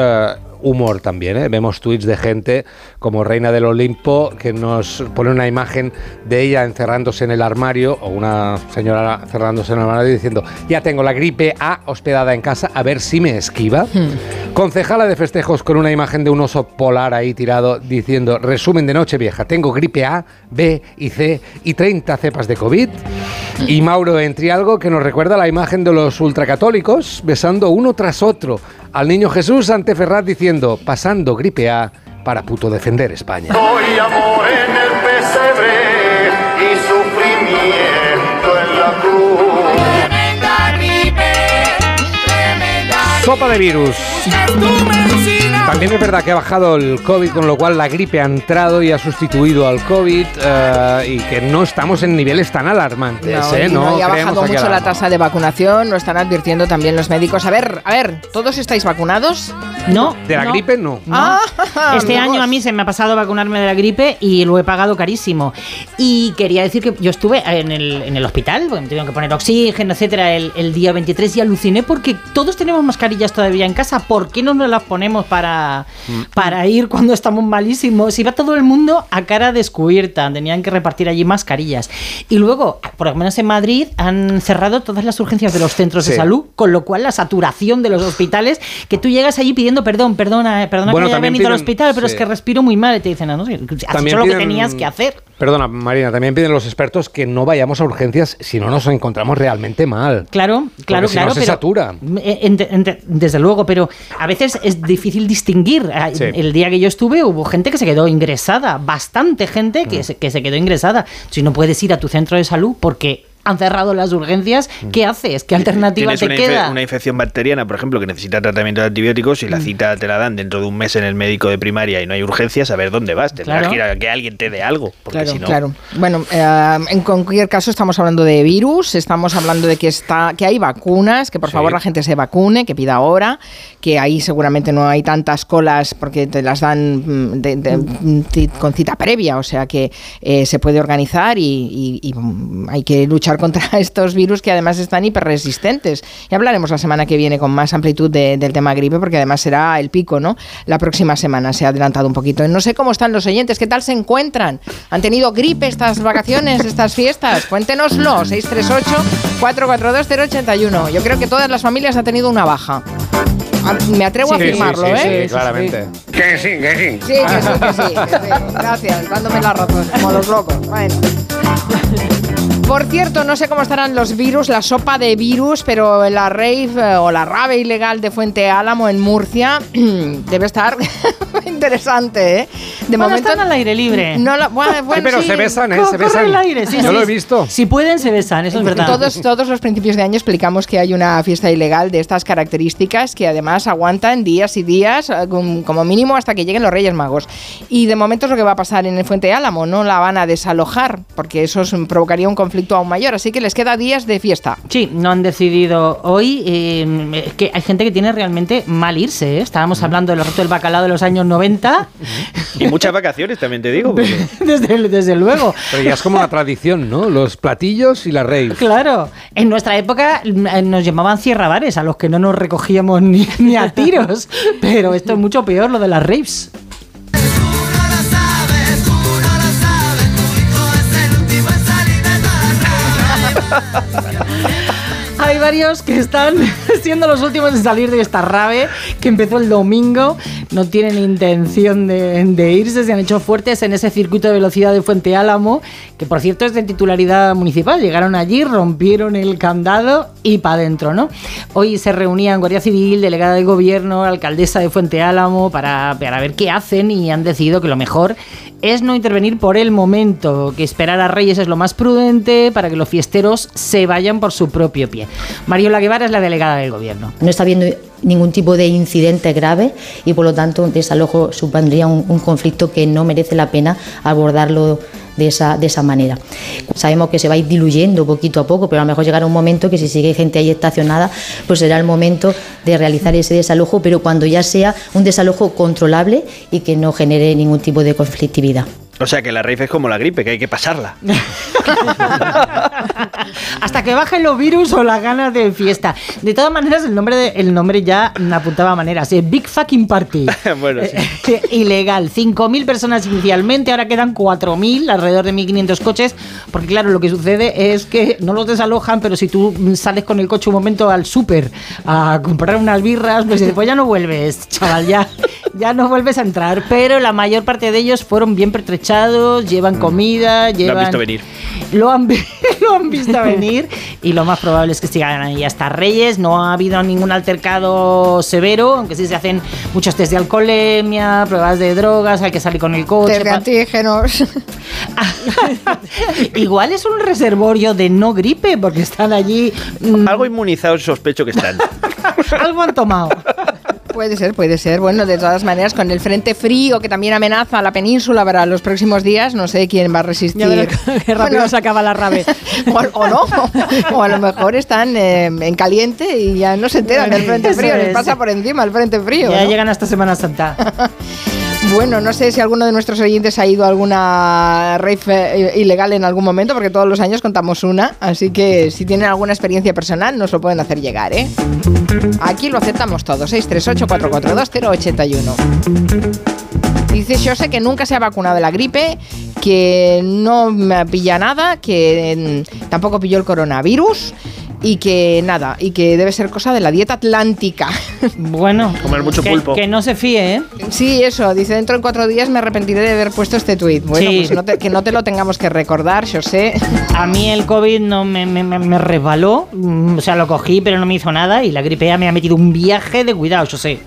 humor también, ¿eh? vemos tweets de gente como Reina del Olimpo que nos pone una imagen de ella encerrándose en el armario o una señora encerrándose en el armario diciendo, ya tengo la gripe A hospedada en casa, a ver si me esquiva. Concejala de festejos con una imagen de un oso polar ahí tirado diciendo, resumen de noche vieja, tengo gripe A, B y C y 30 cepas de COVID. Y Mauro Entrialgo que nos recuerda la imagen de los ultracatólicos besando uno tras otro al niño Jesús ante Ferraz diciendo, pasando gripe A para puto defender España. Sopa de virus. También es verdad que ha bajado el COVID, con lo cual la gripe ha entrado y ha sustituido al COVID eh, y que no estamos en niveles tan alarmantes. No, ¿eh? y no, y ha bajado mucho la tasa de vacunación, lo están advirtiendo también los médicos. A ver, a ver, ¿todos estáis vacunados? No. De la no. gripe no. Ah, Este amigos. año a mí se me ha pasado vacunarme de la gripe y lo he pagado carísimo. Y quería decir que yo estuve en el, en el hospital, porque me tuvieron que poner oxígeno, etcétera, el, el día 23 y aluciné porque todos tenemos mascarillas todavía en casa. ¿Por qué no nos las ponemos para, para ir cuando estamos malísimos? Iba todo el mundo a cara descubierta, tenían que repartir allí mascarillas. Y luego, por lo menos en Madrid, han cerrado todas las urgencias de los centros de salud, con lo cual la saturación de los hospitales, que tú llegas allí pidiendo perdón, perdona, eh, perdona Bueno, que haya también venido al hospital, pero sí. es que respiro muy mal. Y te dicen, no, no, sí, has También hecho lo que tenías que hacer. Perdona, Marina, también piden los expertos que no vayamos a urgencias si no nos encontramos realmente mal. Claro, claro, si no claro. se pero satura. eh, ente- desde luego, pero a veces es difícil distinguir. Ah, Sí. El día que yo estuve hubo gente que se quedó ingresada, bastante gente Mm. que, se, que se quedó ingresada. Si no puedes ir a tu centro de salud porque han cerrado las urgencias, ¿qué haces? ¿Qué alternativa te una, queda? infe- una infección bacteriana, por ejemplo, que necesita tratamiento de antibióticos y la Mm. cita te la dan dentro de un mes en el médico de primaria y no hay urgencias, a ver dónde vas. Tendrás Claro. que ir a que alguien te dé algo. Porque Claro, si no, claro. Bueno, eh, en cualquier caso estamos hablando de virus, estamos hablando de que está, que hay vacunas, que por favor la gente se vacune, que pida ahora, que ahí seguramente no hay tantas colas porque te las dan mm, de- mm, con cita previa, o sea que eh, se puede organizar y, y- y, mm, hay que luchar contra estos virus que además están hiperresistentes. Y hablaremos la semana que viene con más amplitud de- del tema gripe, porque además será el pico, ¿no? La próxima semana se ha adelantado un poquito. No sé cómo están los oyentes, qué tal se encuentran. ¿Han tenido gripe estas vacaciones, estas fiestas? Cuéntenoslo, 638-442-081. Yo creo que todas las familias han tenido una baja. Ah, Me atrevo a Sí, sí, afirmarlo, sí, ¿eh? sí, claramente. Que sí, que sí. Sí, que sí, que sí, que sí. Gracias, dándome la razón, como los locos. Bueno. Por cierto, no sé cómo estarán los virus, la sopa de virus, pero la rave eh, o la rave ilegal de Fuente Álamo en Murcia debe estar interesante, ¿eh? De Bueno, están al aire libre. No la- bueno, bueno, pero sí. se besan, ¿eh? Se besan. el aire, sí, Yo sí. lo he visto. Si pueden, se besan, eso es verdad. Todos, todos los principios de año explicamos que hay una fiesta ilegal de estas características que además aguantan días y días, eh, com- como mínimo hasta que lleguen los Reyes Magos. Y de momento es lo que va a pasar en el Fuente Álamo, no la van a desalojar, porque eso es- provocaría un conflicto aún mayor, así que les queda días de fiesta. Sí, no han decidido hoy. eh, es que hay gente que tiene realmente mal irse. ¿eh? Estábamos hablando del reto del bacalao de los años 90, Y muchas vacaciones, también te digo. porque- desde, desde luego. Pero ya es como una tradición, ¿no? Los platillos y la rave. Claro, en nuestra época eh, nos llamaban cierrabares, a los que no nos recogíamos ni, ni a tiros. Pero esto es mucho peor, lo de las raves. Bye. Hay varios que están siendo los últimos en salir de esta rave que empezó el domingo. No tienen intención de, de irse, se han hecho fuertes en ese circuito de velocidad de Fuente Álamo, que por cierto es de titularidad municipal. Llegaron allí, rompieron el candado y para adentro, ¿no? Hoy se reunían Guardia Civil, delegada del gobierno, alcaldesa de Fuente Álamo para, para ver qué hacen y han decidido que lo mejor es no intervenir por el momento, que esperar a Reyes es lo más prudente para que los fiesteros se vayan por su propio pie. Mariola Guevara es la delegada del gobierno. No está habiendo ningún tipo de incidente grave y por lo tanto un desalojo supondría un, un conflicto que no merece la pena abordarlo de esa, de esa manera. Sabemos que se va a ir diluyendo poquito a poco, pero a lo mejor llegará un momento que si sigue gente ahí estacionada, pues será el momento de realizar ese desalojo, pero cuando ya sea un desalojo controlable y que no genere ningún tipo de conflictividad. O sea que la rave es como la gripe, que hay que pasarla. Hasta que bajen los virus o las ganas de fiesta. De todas maneras, el nombre, de- el nombre ya apuntaba maneras. eh, Big Fucking Party. bueno, sí. Ilegal. 5.000 personas inicialmente, ahora quedan 4.000, alrededor de 1.500 coches. Porque claro, lo que sucede es que no los desalojan, pero si tú sales con el coche un momento al súper a comprar unas birras, pues pues ya no vuelves, chaval, ya, ya no vuelves a entrar. Pero la mayor parte de ellos fueron bien pertrechados, llevan comida, Lo llevan... has visto venir. Lo han, lo han visto venir y lo más probable es que sigan ahí hasta Reyes. No ha habido ningún altercado severo, aunque sí se hacen muchos test de alcoholemia, pruebas de drogas, hay que salir con el coche. Test de antígenos. Igual es un reservorio de no gripe, porque están allí. mm, Algo inmunizados sospecho que están. algo han tomado. Puede ser, puede ser. Bueno, de todas maneras, con el frente frío que también amenaza a la península para los próximos días, no sé quién va a resistir. Verás qué rápido se acaba la rave. o, o no, o a lo mejor están eh, en caliente y ya no se enteran del frente frío, les es. pasa por encima el frente frío. Ya ¿no? llegan hasta Semana Santa. Bueno, no sé si alguno de nuestros oyentes ha ido a alguna rave eh, ilegal en algún momento, porque todos los años contamos una, así que si tienen alguna experiencia personal nos lo pueden hacer llegar, ¿eh? Aquí lo aceptamos todo, 638-442-081. Dice Jose que nunca se ha vacunado de la gripe, que no me pilla nada, que mm, tampoco pilló el coronavirus, y que nada, y que debe ser cosa de la dieta atlántica. Bueno, Comer mucho que, pulpo. que no se fíe, ¿eh? Sí, eso, dice dentro de cuatro días me arrepentiré de haber puesto este tuit. Bueno, Sí. pues no te- que no te lo tengamos que recordar, yo sé. A mí el COVID no me, me, me- me resbaló, mm, o sea, lo cogí, pero no me hizo nada y la gripe A me ha metido un viaje de cuidado, yo sé.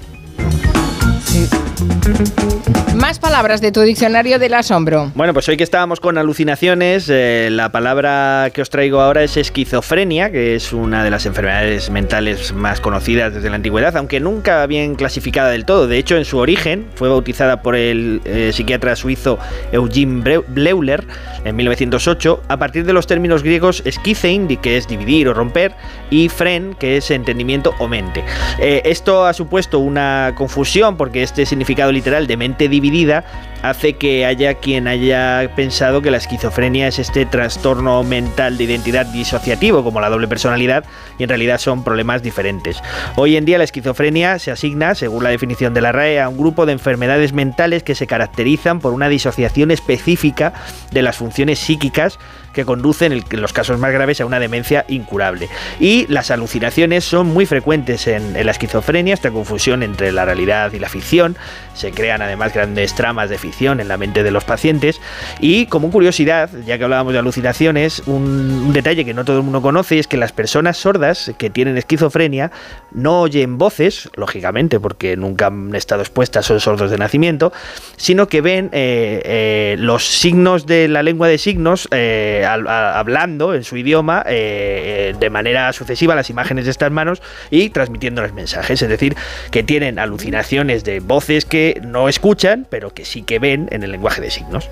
Más palabras de tu diccionario del asombro. Bueno, pues hoy que estábamos con alucinaciones, eh, la palabra que os traigo ahora es esquizofrenia, que es una de las enfermedades mentales más conocidas desde la antigüedad, aunque nunca bien clasificada del todo. De hecho, en su origen fue bautizada por el eh, psiquiatra suizo Eugene Bleuler en 1908, a partir de los términos griegos esquizein, que es dividir o romper, y fren, que es entendimiento o mente. Eh, esto ha supuesto una confusión porque este significado literal de mente dividida hace que haya quien haya pensado que la esquizofrenia es este trastorno mental de identidad disociativo como la doble personalidad y en realidad son problemas diferentes. Hoy en día la esquizofrenia se asigna, según la definición de la RAE, a un grupo de enfermedades mentales que se caracterizan por una disociación específica de las funciones psíquicas que conducen en los casos más graves a una demencia incurable. Y las alucinaciones son muy frecuentes en, la esquizofrenia, esta confusión entre la realidad y la ficción. Se crean además grandes tramas de ficción en la mente de los pacientes. Y como curiosidad, ya que hablábamos de alucinaciones, un, detalle que no todo el mundo conoce es que las personas sordas que tienen esquizofrenia no oyen voces, lógicamente, porque nunca han estado expuestas, son sordos de nacimiento, sino que ven eh, eh, los signos de la lengua de signos eh, a- hablando en su idioma eh, eh, de manera sucesiva las imágenes de estas manos y transmitiendo los mensajes. Es decir, que tienen alucinaciones de voces que no escuchan, pero que sí que ven en el lenguaje de signos.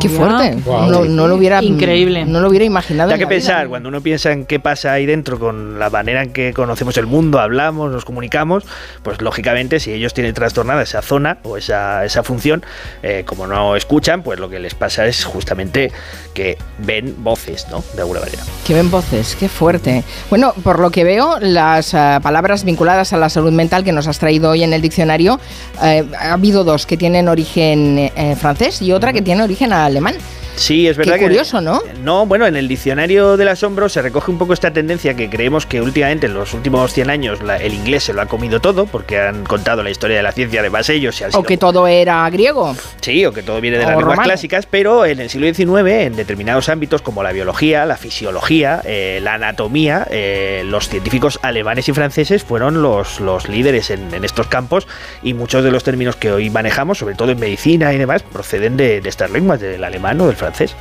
Qué fuerte. Guau. No, no lo hubiera Increíble. No lo hubiera imaginado. Da que la vida. pensar, cuando uno piensa en qué pasa ahí dentro con la manera en que conocemos el mundo, hablamos, nos comunicamos, pues lógicamente si ellos tienen trastornada esa zona o esa, esa función, eh, como no escuchan, pues lo que les pasa es justamente que ven voces, ¿no? De alguna manera. Que ven voces, qué fuerte. Bueno, por lo que veo, las eh, palabras vinculadas a la salud mental que nos has traído hoy en el diccionario, eh, ha habido dos que tienen origen eh, francés y otra que tiene origen alemán. Sí, es verdad Qué que. curioso, ¿no? No, bueno, en el diccionario del asombro se recoge un poco esta tendencia que creemos que últimamente, en los últimos 100 años, la- el inglés se lo ha comido todo, porque han contado la historia de la ciencia de base ellos. O que todo era griego. Sí, o que todo viene de O las lenguas clásicas, pero en el siglo XIX, en determinados ámbitos como la biología, la fisiología, eh, la anatomía, eh, los científicos alemanes y franceses fueron los, los líderes en, en estos campos y muchos de los términos que hoy manejamos, sobre todo en medicina y demás, proceden de, de estas lenguas, del alemán o del francés francés.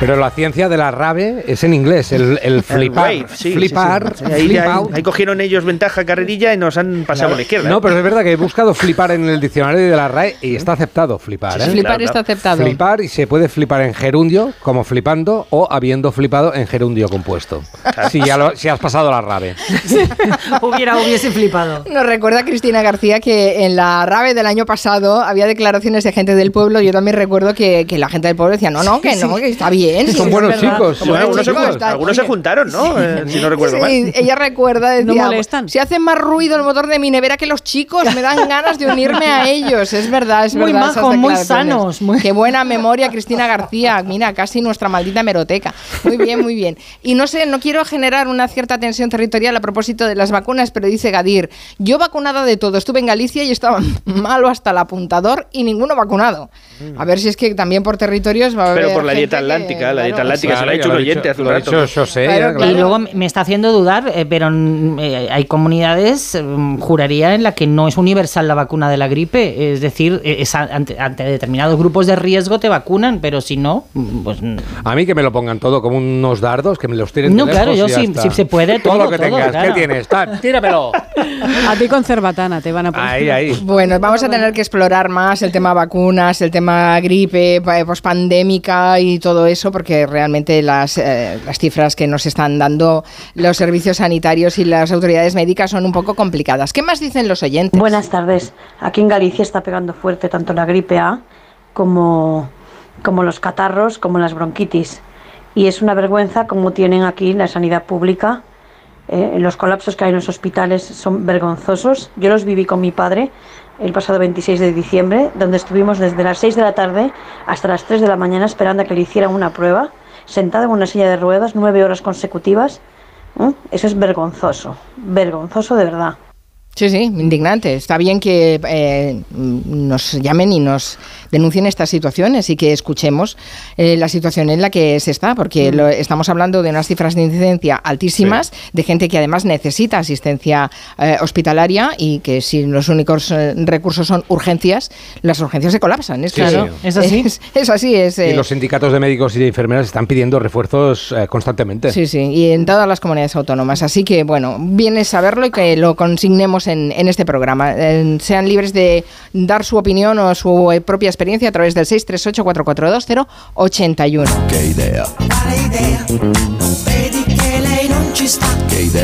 Pero la ciencia de la rave es en inglés, el, el flipar. El wave, sí, flipar, sí, sí. Ahí, flip ahí- out. ahí cogieron ellos ventaja carrerilla y nos han pasado a la izquierda. No, pero es verdad que he buscado flipar en el diccionario de la RAE y está aceptado flipar. Sí, ¿eh? flipar está aceptado. Flipar y se puede flipar en gerundio como flipando o habiendo flipado en gerundio compuesto. Si ya lo- si has pasado la rave. Hubiera, hubiese flipado. Nos recuerda Cristina García que en la RAVE del año pasado había declaraciones de gente del pueblo. Yo también recuerdo que, que la gente del pueblo decía, no, no, que no, que está bien. Son sí, buenos chicos. Son Bueno, buenos algunos, se, chicos, jun- está- algunos se juntaron, ¿no? Eh, si no recuerdo mal. Ella recuerda, decía, No molestan. si hace más ruido el motor de mi nevera que los chicos, me dan ganas de unirme a ellos. Es verdad, es Muy verdad. majos, muy sanos, Qué buena memoria, Cristina García. Mira, casi nuestra maldita meroteca. Muy bien, muy bien. Y no sé, no quiero generar una cierta tensión territorial a propósito de las vacunas, pero dice Gadir, yo vacunada de todo, estuve en Galicia y estaba malo hasta el apuntador y ninguno vacunado. A ver si es que también por territorios va a haber Pero por la dieta que, atlántica, la dieta claro, atlántica se lo ha hecho un oyente hace un lo ha rato. dicho Claro, claro. Y luego me está haciendo dudar, eh, pero mm, eh, hay comunidades, mm, juraría, en la que no es universal la vacuna de la gripe. Es decir, eh, es a- ante, ante determinados grupos de riesgo te vacunan, pero si no, mm, pues A mí que me lo pongan todo como unos dardos, que me los tiren No, de claro, yo sí se puede, Todo, todo, lo que todo, tengas. ¿Qué tienes? Tíramelo. A ti con cerbatana te van a poner. Ahí, ahí. Bueno, vamos a tener que explorar más el tema vacunas, el tema gripe, pa- pospandémica y todo eso, porque realmente las, eh, las cifras que nos están dando los servicios sanitarios y las autoridades médicas son un poco complicadas. ¿Qué más dicen los oyentes? Buenas tardes. Aquí en Galicia está pegando fuerte tanto la gripe A como, como los catarros, como las bronquitis. Y es una vergüenza como tienen aquí la sanidad pública. Eh, los colapsos que hay en los hospitales son vergonzosos. Yo los viví con mi padre el pasado 26 de diciembre, donde estuvimos desde las 6 de la tarde hasta las 3 de la mañana esperando a que le hicieran una prueba, sentado en una silla de ruedas, nueve horas consecutivas. ¿eh? Eso es vergonzoso, vergonzoso de verdad. Sí, sí, indignante. Está bien que eh, nos llamen y nos denuncien estas situaciones y que escuchemos eh, la situación en la que se está, porque lo- estamos hablando de unas cifras de incidencia altísimas, de gente que además necesita asistencia eh, hospitalaria y que si los únicos eh, recursos son urgencias, las urgencias se colapsan. Es Sí, claro. sí. Es así. Es, es así. Es, Y los sindicatos de médicos y de enfermeras están pidiendo refuerzos eh, constantemente. Sí, sí, y en todas las comunidades autónomas. Así que, bueno, viene saberlo y que lo consignemos en, en este programa. Eh, sean libres de dar su opinión o su eh, propia experiencia a través del 638-442-081. Che idea. Che idea.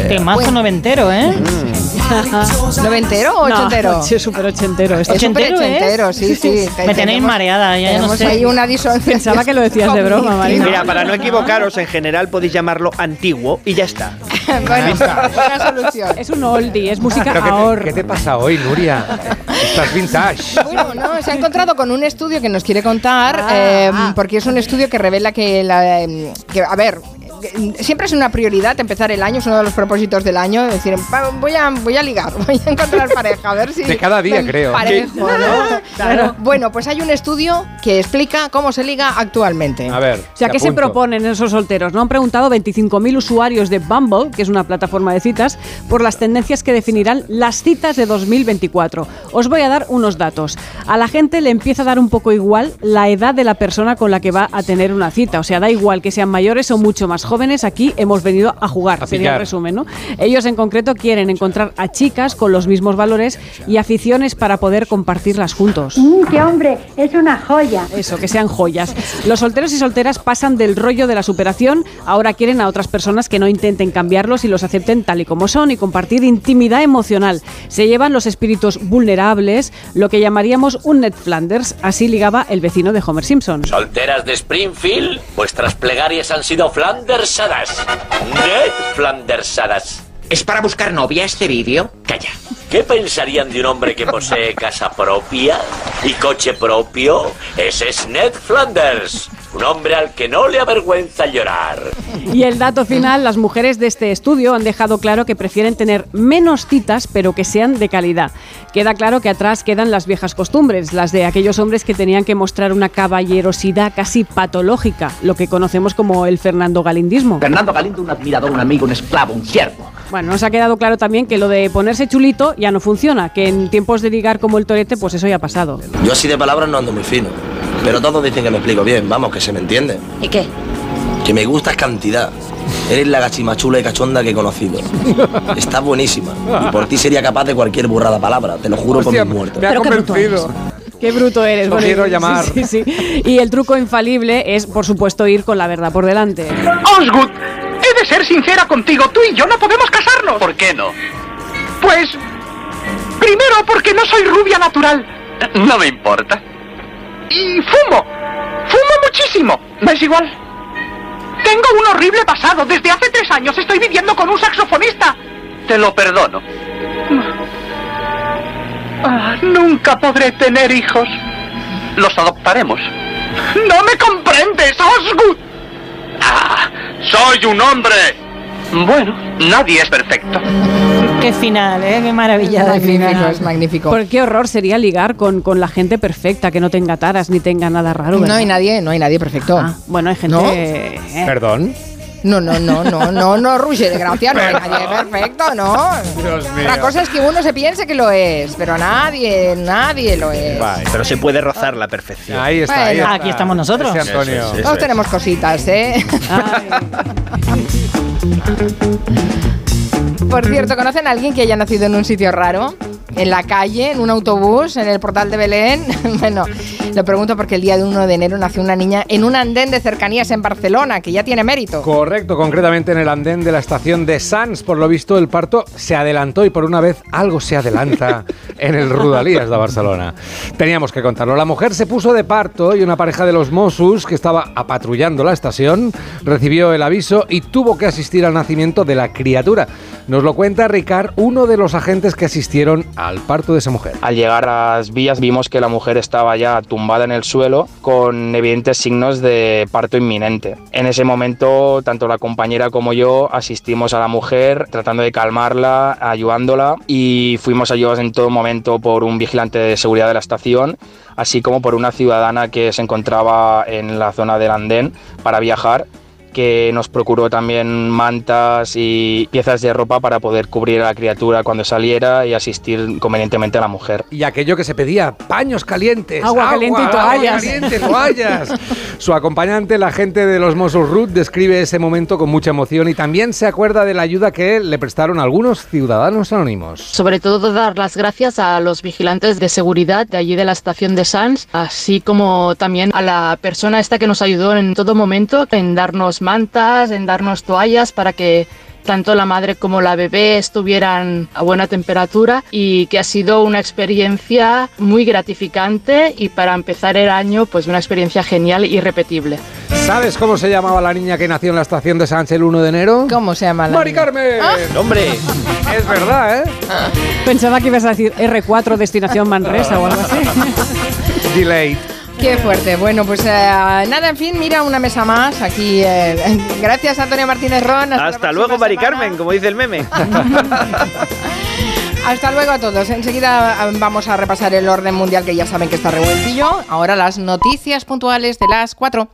Temazo noventero, ¿eh? ¿Noventero o ochentero? No, sí, súper ochentero. Es súper ochentero, sí, sí. Me tenéis mareada, ya no sé. ahí una disonancia. Pensaba que lo decías de broma, Marina. Mira, para no equivocaros, en general podéis llamarlo antiguo y ya está. bueno, buena solución. Es un oldie, es música ¿Pero qué, te, qué pasa hoy, Nuria? Estás vintage. Bueno, no, se ha encontrado con un estudio que nos quiere contar, Ah, eh, porque es un estudio que revela que, la, eh, que, a ver, siempre es una prioridad empezar el año, es uno de los propósitos del año, es decir, "Pa- voy a, voy a ligar, voy a encontrar pareja, a ver si... De cada día, creo. emparejo, Sí. ¿no? Claro. Bueno, pues hay un estudio que explica cómo se liga actualmente. A ver. O sea, ¿qué se proponen esos solteros? No han preguntado 25.000 usuarios de Bumble, que es una plataforma de citas, por las tendencias que definirán las citas de 2024. Os voy a dar unos datos. A la gente le empieza a dar un poco igual la edad de la persona con la que va a tener una cita. O sea, da igual que sean mayores o mucho más jóvenes. Aquí hemos venido a jugar, A sería el resumen, ¿no? Ellos en concreto quieren encontrar a chicas con los mismos valores y aficiones para poder compartirlas juntos. ¡Qué hombre! Es una joya. Eso, que sean joyas. Los solteros y solteras pasan del rollo de la superación, ahora quieren a otras personas que no intenten cambiarlos y los acepten tal y como son y compartir intimidad emocional. Se llevan los espíritus vulnerables, lo que llamaríamos un Ned Flanders, así ligaba el vecino de Homer Simpson. Solteras de Springfield, vuestras plegarias han sido flandersadas. Net flandersadas. ¿Es para buscar novia este vídeo? Calla. ¿Qué pensarían de un hombre que posee casa propia y coche propio? Ese es Ned Flanders, un hombre al que no le avergüenza llorar. Y el dato final, las mujeres de este estudio han dejado claro que prefieren tener menos citas, pero que sean de calidad. Queda claro que atrás quedan las viejas costumbres, las de aquellos hombres que tenían que mostrar una caballerosidad casi patológica, lo que conocemos como el Fernando Galindismo. Fernando Galindo, un admirador, un amigo, un esclavo, un siervo. Bueno, nos ha quedado claro también que lo de ponerse chulito ya no funciona, que en tiempos de ligar como el torete, pues eso ya ha pasado. Yo así de palabras no ando muy fino. Pero todos dicen que me explico bien, vamos, que se me entiende. ¿Y qué? Que me gustas cantidad. Eres la gachimachula y cachonda que he conocido. Estás buenísima. Y por ti sería capaz de cualquier burrada palabra, te lo juro Hostia, por mis muertos. me ha convencido. Qué bruto eres. Lo quiero llamar. Sí, sí, sí. Y el truco infalible es, por supuesto, ir con la verdad por delante. Osgood, he de ser sincera contigo. Tú y yo no podemos casarnos. ¿Por qué no? Pues. Primero, porque no soy rubia natural. No me importa. Y fumo. Fumo muchísimo. ¿Me es igual? Tengo un horrible pasado. Desde hace tres años estoy viviendo con un saxofonista. Te lo perdono. Ah, nunca podré tener hijos. Los adoptaremos. ¡No me comprendes, Osgood! ¡Ah! ¡Soy un hombre! Bueno, nadie es perfecto. Qué final, ¿eh? Qué maravilla de magnífico, final. es magnífico. Por qué horror sería ligar con, con la gente perfecta, que no tenga taras ni tenga nada raro. No hay nadie, no hay nadie perfecto. bueno, hay gente. ¿No? eh, Perdón. No, no, no, no, no, no, Ruge de gracia, no hay nadie perfecto, ¿no. Dios mío. Otra cosa es que uno se piense que lo es, pero nadie, nadie lo es. Pero se puede rozar la perfección. Ahí está, ahí Bueno. está. Aquí estamos nosotros. Ese Antonio. Es, Todos es. tenemos cositas, ¿eh? Por cierto, ¿conocen a alguien que haya nacido en un sitio raro? ¿En la calle? ¿En un autobús? ¿En el portal de Belén? bueno, lo pregunto porque el día de 1 de enero nació una niña en un andén de cercanías en Barcelona, que ya tiene mérito. Correcto, concretamente en el andén de la estación de Sans. Por lo visto, el parto se adelantó y por una vez algo se adelanta en el Rudalías de Barcelona. Teníamos que contarlo. La mujer se puso de parto y una pareja de los Mossos que estaba apatrullando la estación recibió el aviso y tuvo que asistir al nacimiento de la criatura. Nos lo cuenta Ricard, uno de los agentes que asistieron al parto de esa mujer. Al llegar a las vías vimos que la mujer estaba ya tumbada en el suelo con evidentes signos de parto inminente. En ese momento, tanto la compañera como yo asistimos a la mujer tratando de calmarla, ayudándola y fuimos ayudados en todo momento por un vigilante de seguridad de la estación, así como por una ciudadana que se encontraba en la zona del andén para viajar que nos procuró también mantas y piezas de ropa para poder cubrir a la criatura cuando saliera y asistir convenientemente a la mujer. Y aquello que se pedía, paños calientes, Agua caliente y agua toallas. caliente, toallas. Su acompañante, la gente de los Mossos Ruth, describe ese momento con mucha emoción y también se acuerda de la ayuda que le prestaron algunos ciudadanos anónimos. Sobre todo dar las gracias a los vigilantes de seguridad de allí de la estación de Sans, así como también a la persona esta que nos ayudó en todo momento en darnos mantas, en darnos toallas para que tanto la madre como la bebé estuvieran a buena temperatura y que ha sido una experiencia muy gratificante y para empezar el año pues una experiencia genial y repetible. ¿Sabes cómo se llamaba la niña que nació en la estación de Sánchez el 1 de enero? ¿Cómo se llama la ¡Mari niña? Carmen! ¡Hombre! Es verdad, ¿eh? Pensaba que ibas a decir R4 destinación Manresa o algo así. Delay. Qué fuerte. Bueno, pues eh, nada, en fin, mira una mesa más aquí. eh, gracias, Antonio Martínez Ron. Hasta, luego, Mari semana. Carmen, como dice el meme. Hasta luego a todos. Enseguida eh, vamos a repasar el orden mundial que ya saben que está revueltillo. Ahora las noticias puntuales de las 4.